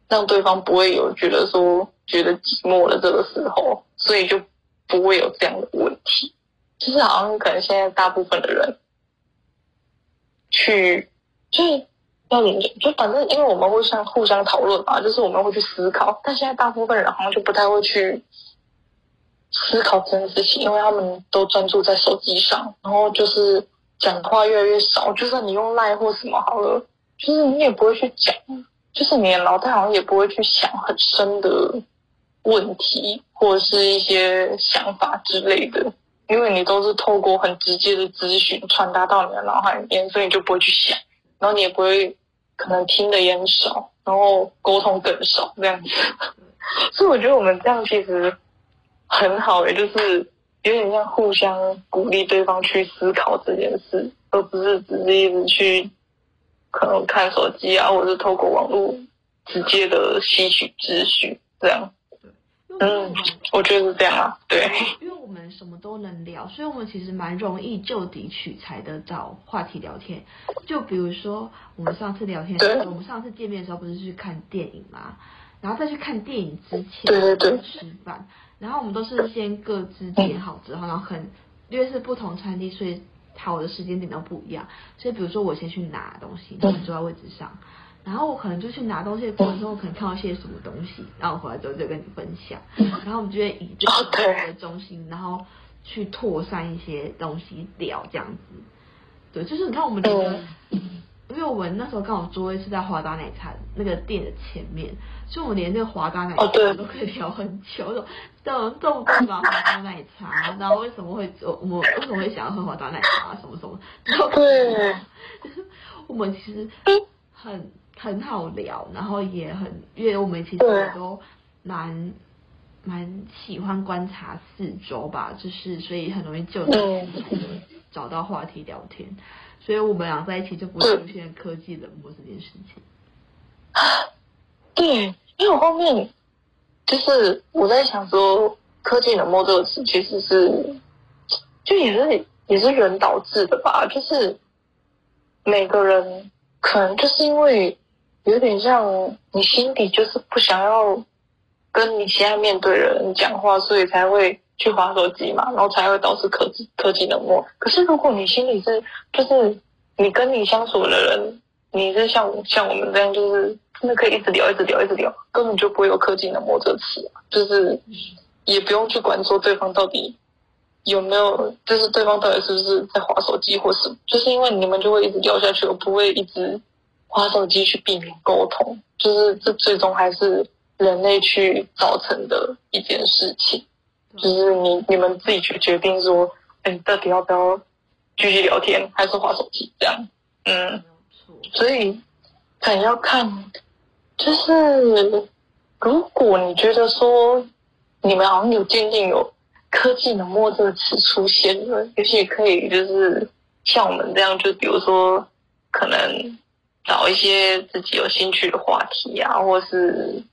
Speaker 2: 让对方不会有觉得说。觉得寂寞的这个时候，所以就不会有这样的问题。就是好像可能现在大部分的人去，就是要怎么讲？就反正因为我们会像互相讨论嘛，就是我们会去思考。但现在大部分人好像就不太会去思考这件事情，因为他们都专注在手机上，然后就是讲话越来越少。就算你用赖或什么好了，就是你也不会去讲，就是你的脑袋好像也不会去想很深的。问题或者是一些想法之类的，因为你都是透过很直接的资讯传达到你的脑海里面，所以你就不会去想，然后你也不会可能听的也很少，然后沟通更少这样子。所以我觉得我们这样其实很好，也就是有点像互相鼓励对方去思考这件事，而不是只是一直去可能看手机啊，或者是透过网络直接的吸取资讯这样。嗯，我觉得是这样啊，对。
Speaker 1: 因为我们什么都能聊，所以我们其实蛮容易就地取材的找话题聊天。就比如说我们上次聊天我们上次见面的时候不是去看电影吗？然后再去看电影之前，
Speaker 2: 对对对，
Speaker 1: 吃饭，然后我们都是先各自点好之后，然后很因为是不同餐厅，所以好的时间点都不一样。所以比如说我先去拿东西，然后你坐在位置上，然后我可能就去拿东西的过程中，我可能看到一些什么东西，然后我回来之后就跟你分享，然后我们就会以这个为中心，然后去拓散一些东西聊这样子。对，就是你看我们这个。因为我们那时候刚好座位是在华达奶茶那个店的前面，所以我们连那个华达奶茶都可以聊很久。说这种这种什么华达奶茶，然后为什么会做我们为什么会想要喝华达奶茶什么什么？对，我们其实很很好聊，然后也很因为我们其实都蛮蛮喜欢观察四周吧，就是所以很容易就找到话题聊天。所以我们俩在一起就不会出现科技冷漠这件事情。
Speaker 2: 对，因为我后面就是我在想说，科技冷漠这个词其实是，就也是也是人导致的吧。就是每个人可能就是因为有点像你心底就是不想要跟你现在面对的人讲话，所以才会。去滑手机嘛，然后才会导致科技科技冷漠。可是如果你心里是，就是你跟你相处的人，你是像像我们这样，就是真的可以一直聊，一直聊，一直聊，根本就不会有科技冷漠这个词。就是也不用去管说对方到底有没有，就是对方到底是不是在滑手机或是，就是因为你们就会一直聊下去，而不会一直滑手机去避免沟通。就是这最终还是人类去造成的一件事情。就是你你们自己去决定说，哎、欸，到底要不要继续聊天，还是滑手机这样？嗯，所以很要看，就是如果你觉得说你们好像有渐渐有科技冷漠这个词出现了，也许可以就是像我们这样，就比如说可能找一些自己有兴趣的话题啊，或是。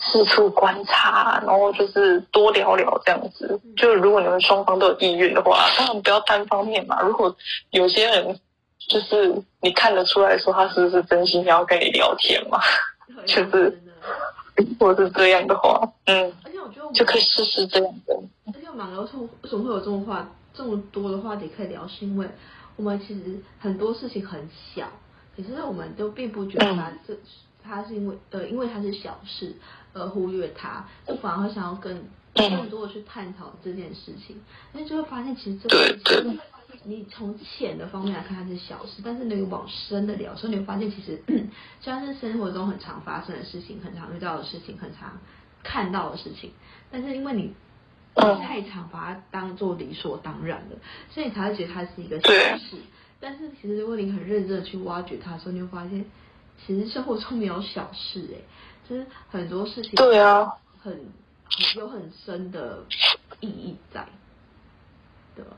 Speaker 2: 四处观察，然后就是多聊聊这样子。就如果你们双方都有意愿的话，当然不要单方面嘛。如果有些人就是你看得出来说他是不是真心想要跟你聊天嘛，就是如果是这样的话，嗯，
Speaker 1: 而且我觉得
Speaker 2: 就可以试试这样的。
Speaker 1: 而且我们两个为什么会有这种话这么多的话题可以聊，是因为我们其实很多事情很小，可是我们都并不觉得它这。嗯他是因为呃，因为他是小事而忽略他，就反而会想要更更多的去探讨这件事情，那就会发现其实这个事情，你从浅的方面来看它是小事，但是你往深的聊，所以你会发现其实 虽然是生活中很常发生的事情，很常遇到的事情，很常看到的事情，但是因为你太常把它当做理所当然了，所以你才会觉得它是一个小事。但是其实如果你很认真的去挖掘它的时候，你会发现。其实生活中没有小事哎，就是很多事情对啊，很有很深的意义在，对吧？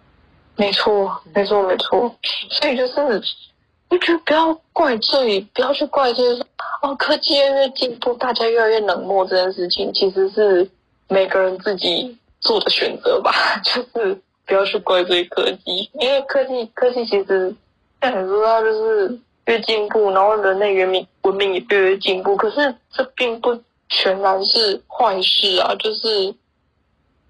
Speaker 2: 没错，没错，没错。所以就是，我觉得不要怪罪，不要去怪罪说哦，科技越来越进步，大家越来越冷漠这件事情，其实是每个人自己做的选择吧。就是不要去怪罪科技，因为科技，科技其实像你说它就是。越进步，然后人类文明文明也越越进步，可是这并不全然是坏事啊，就是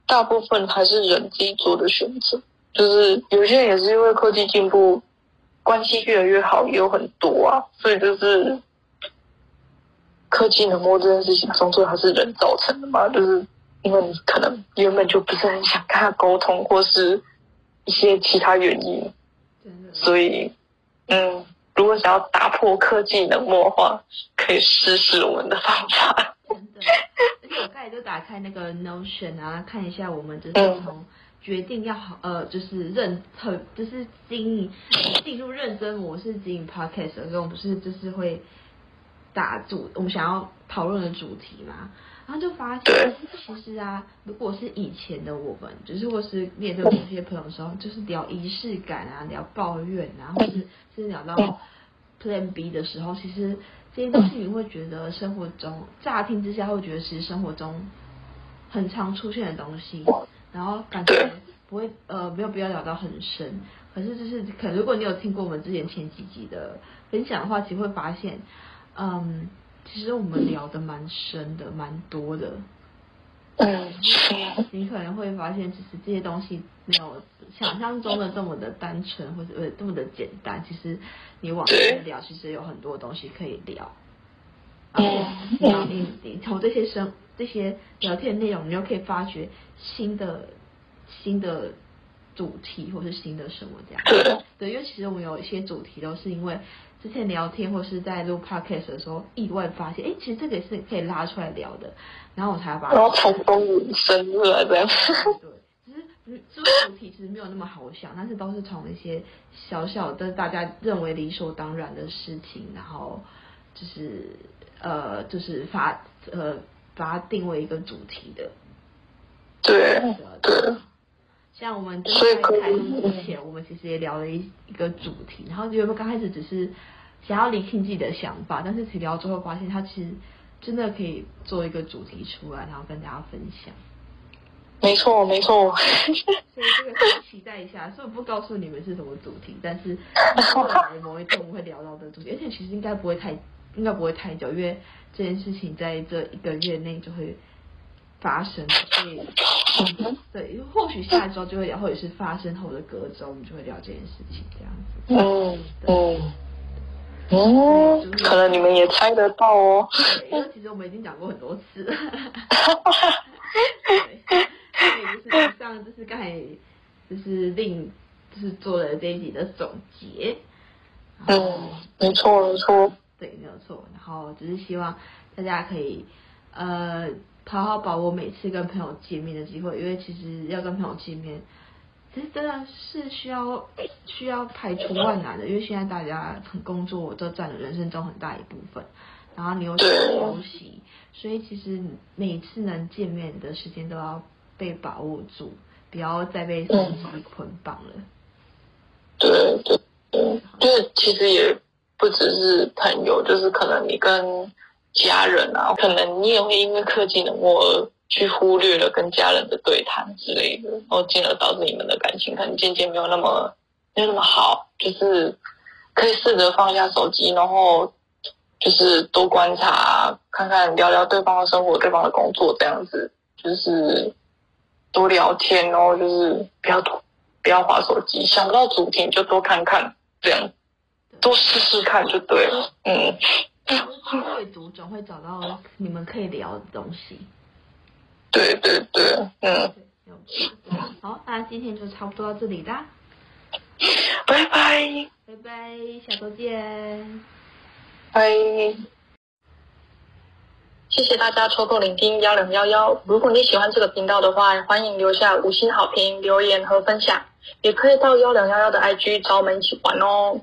Speaker 2: 大部分还是人自己做的选择，就是有些人也是因为科技进步，关系越来越好，也有很多啊，所以就是科技冷漠这件事情，终究还是人造成的嘛，就是因为你可能原本就不是很想跟他沟通，或是一些其他原因，所以嗯。如果想要打破科技冷漠的话，可以试试我们的方法。
Speaker 1: 真的，而且我刚才就打开那个 Notion 啊，看一下我们就是从决定要好呃，就是认很就是经营进入认真模式经营 Podcast 的时候，不是就是会打主我们想要讨论的主题嘛，然后就发现其实啊，如果是以前的我们，就是或是面对某些朋友的时候，就是聊仪式感啊，聊抱怨啊，或是是聊到。Plan B 的时候，其实这些东西你会觉得生活中乍听之下会觉得其实生活中很常出现的东西，然后感觉不会呃没有必要聊到很深。可是就是可能如果你有听过我们之前前几集的分享的话，其实会发现，嗯，其实我们聊的蛮深的，蛮多的。
Speaker 2: 嗯，
Speaker 1: 你可能会发现，其实这些东西没有想象中的这么的单纯，或者呃这么的简单。其实你往前聊，其实有很多东西可以聊。然后你你你从这些生这些聊天内容，你就可以发掘新的新的主题，或是新的什么这样。对，因为其实我们有一些主题都是因为之前聊天或是在录 podcast 的时候意外发现，哎，其实这个也是可以拉出来聊的，然后我才把它。
Speaker 2: 然后从中引申出来这样。
Speaker 1: 对，其实嗯，这个主题其实没有那么好想，但是都是从一些小小的大家认为理所当然的事情，然后就是。呃，就是发呃，把它定为一个主题的。
Speaker 2: 对对。
Speaker 1: 像我们在开录之前，我们其实也聊了一一个主题，然后原本刚开始只是想要理清自己的想法，但是其实聊之后发现，它其实真的可以做一个主题出来，然后跟大家分享。
Speaker 2: 没错，没错。
Speaker 1: 所以这个可以期待一下，所以我不告诉你们是什么主题，但是后来某一天我们会聊到的主题，而且其实应该不会太。应该不会太久，因为这件事情在这一个月内就会发生，所以对，或许下一周就会聊，或者是发生后的隔周，我们就会聊这件事情，这样子。
Speaker 2: 嗯嗯哦，可能你们也猜得到哦。
Speaker 1: 对，因为其实我们已经讲过很多次了。对，所以就是以上就是刚才就是令就是做了这一集的总结。
Speaker 2: 嗯，没错没错。
Speaker 1: 对，没有错。然后只是希望大家可以，呃，好好把握每次跟朋友见面的机会，因为其实要跟朋友见面，其实真的是需要需要排除万难的，因为现在大家很工作都占了人生中很大一部分，然后你又想休息，所以其实每次能见面的时间都要被把握住，不要再被手机捆绑了。
Speaker 2: 对对对，就是其实也。不只是朋友，就是可能你跟家人啊，可能你也会因为科技冷漠而去忽略了跟家人的对谈之类的，然后进而导致你们的感情可能渐渐没有那么没有那么好。就是可以试着放下手机，然后就是多观察，看看聊聊对方的生活、对方的工作，这样子就是多聊天，然后就是不要不要划手机，想不到主题就多看看这样。多试试看就对了，嗯。
Speaker 1: 阅读总会找到你们可以聊的东西。
Speaker 2: 对对对，嗯。
Speaker 1: 好，那今天就差不多到这里啦。
Speaker 2: 拜拜。
Speaker 1: 拜拜，下周见。
Speaker 2: 拜。谢谢大家抽空聆听幺两幺幺。如果你喜欢这个频道的话，欢迎留下五星好评、留言和分享，也可以到幺两幺幺的 IG 找我们一起玩哦。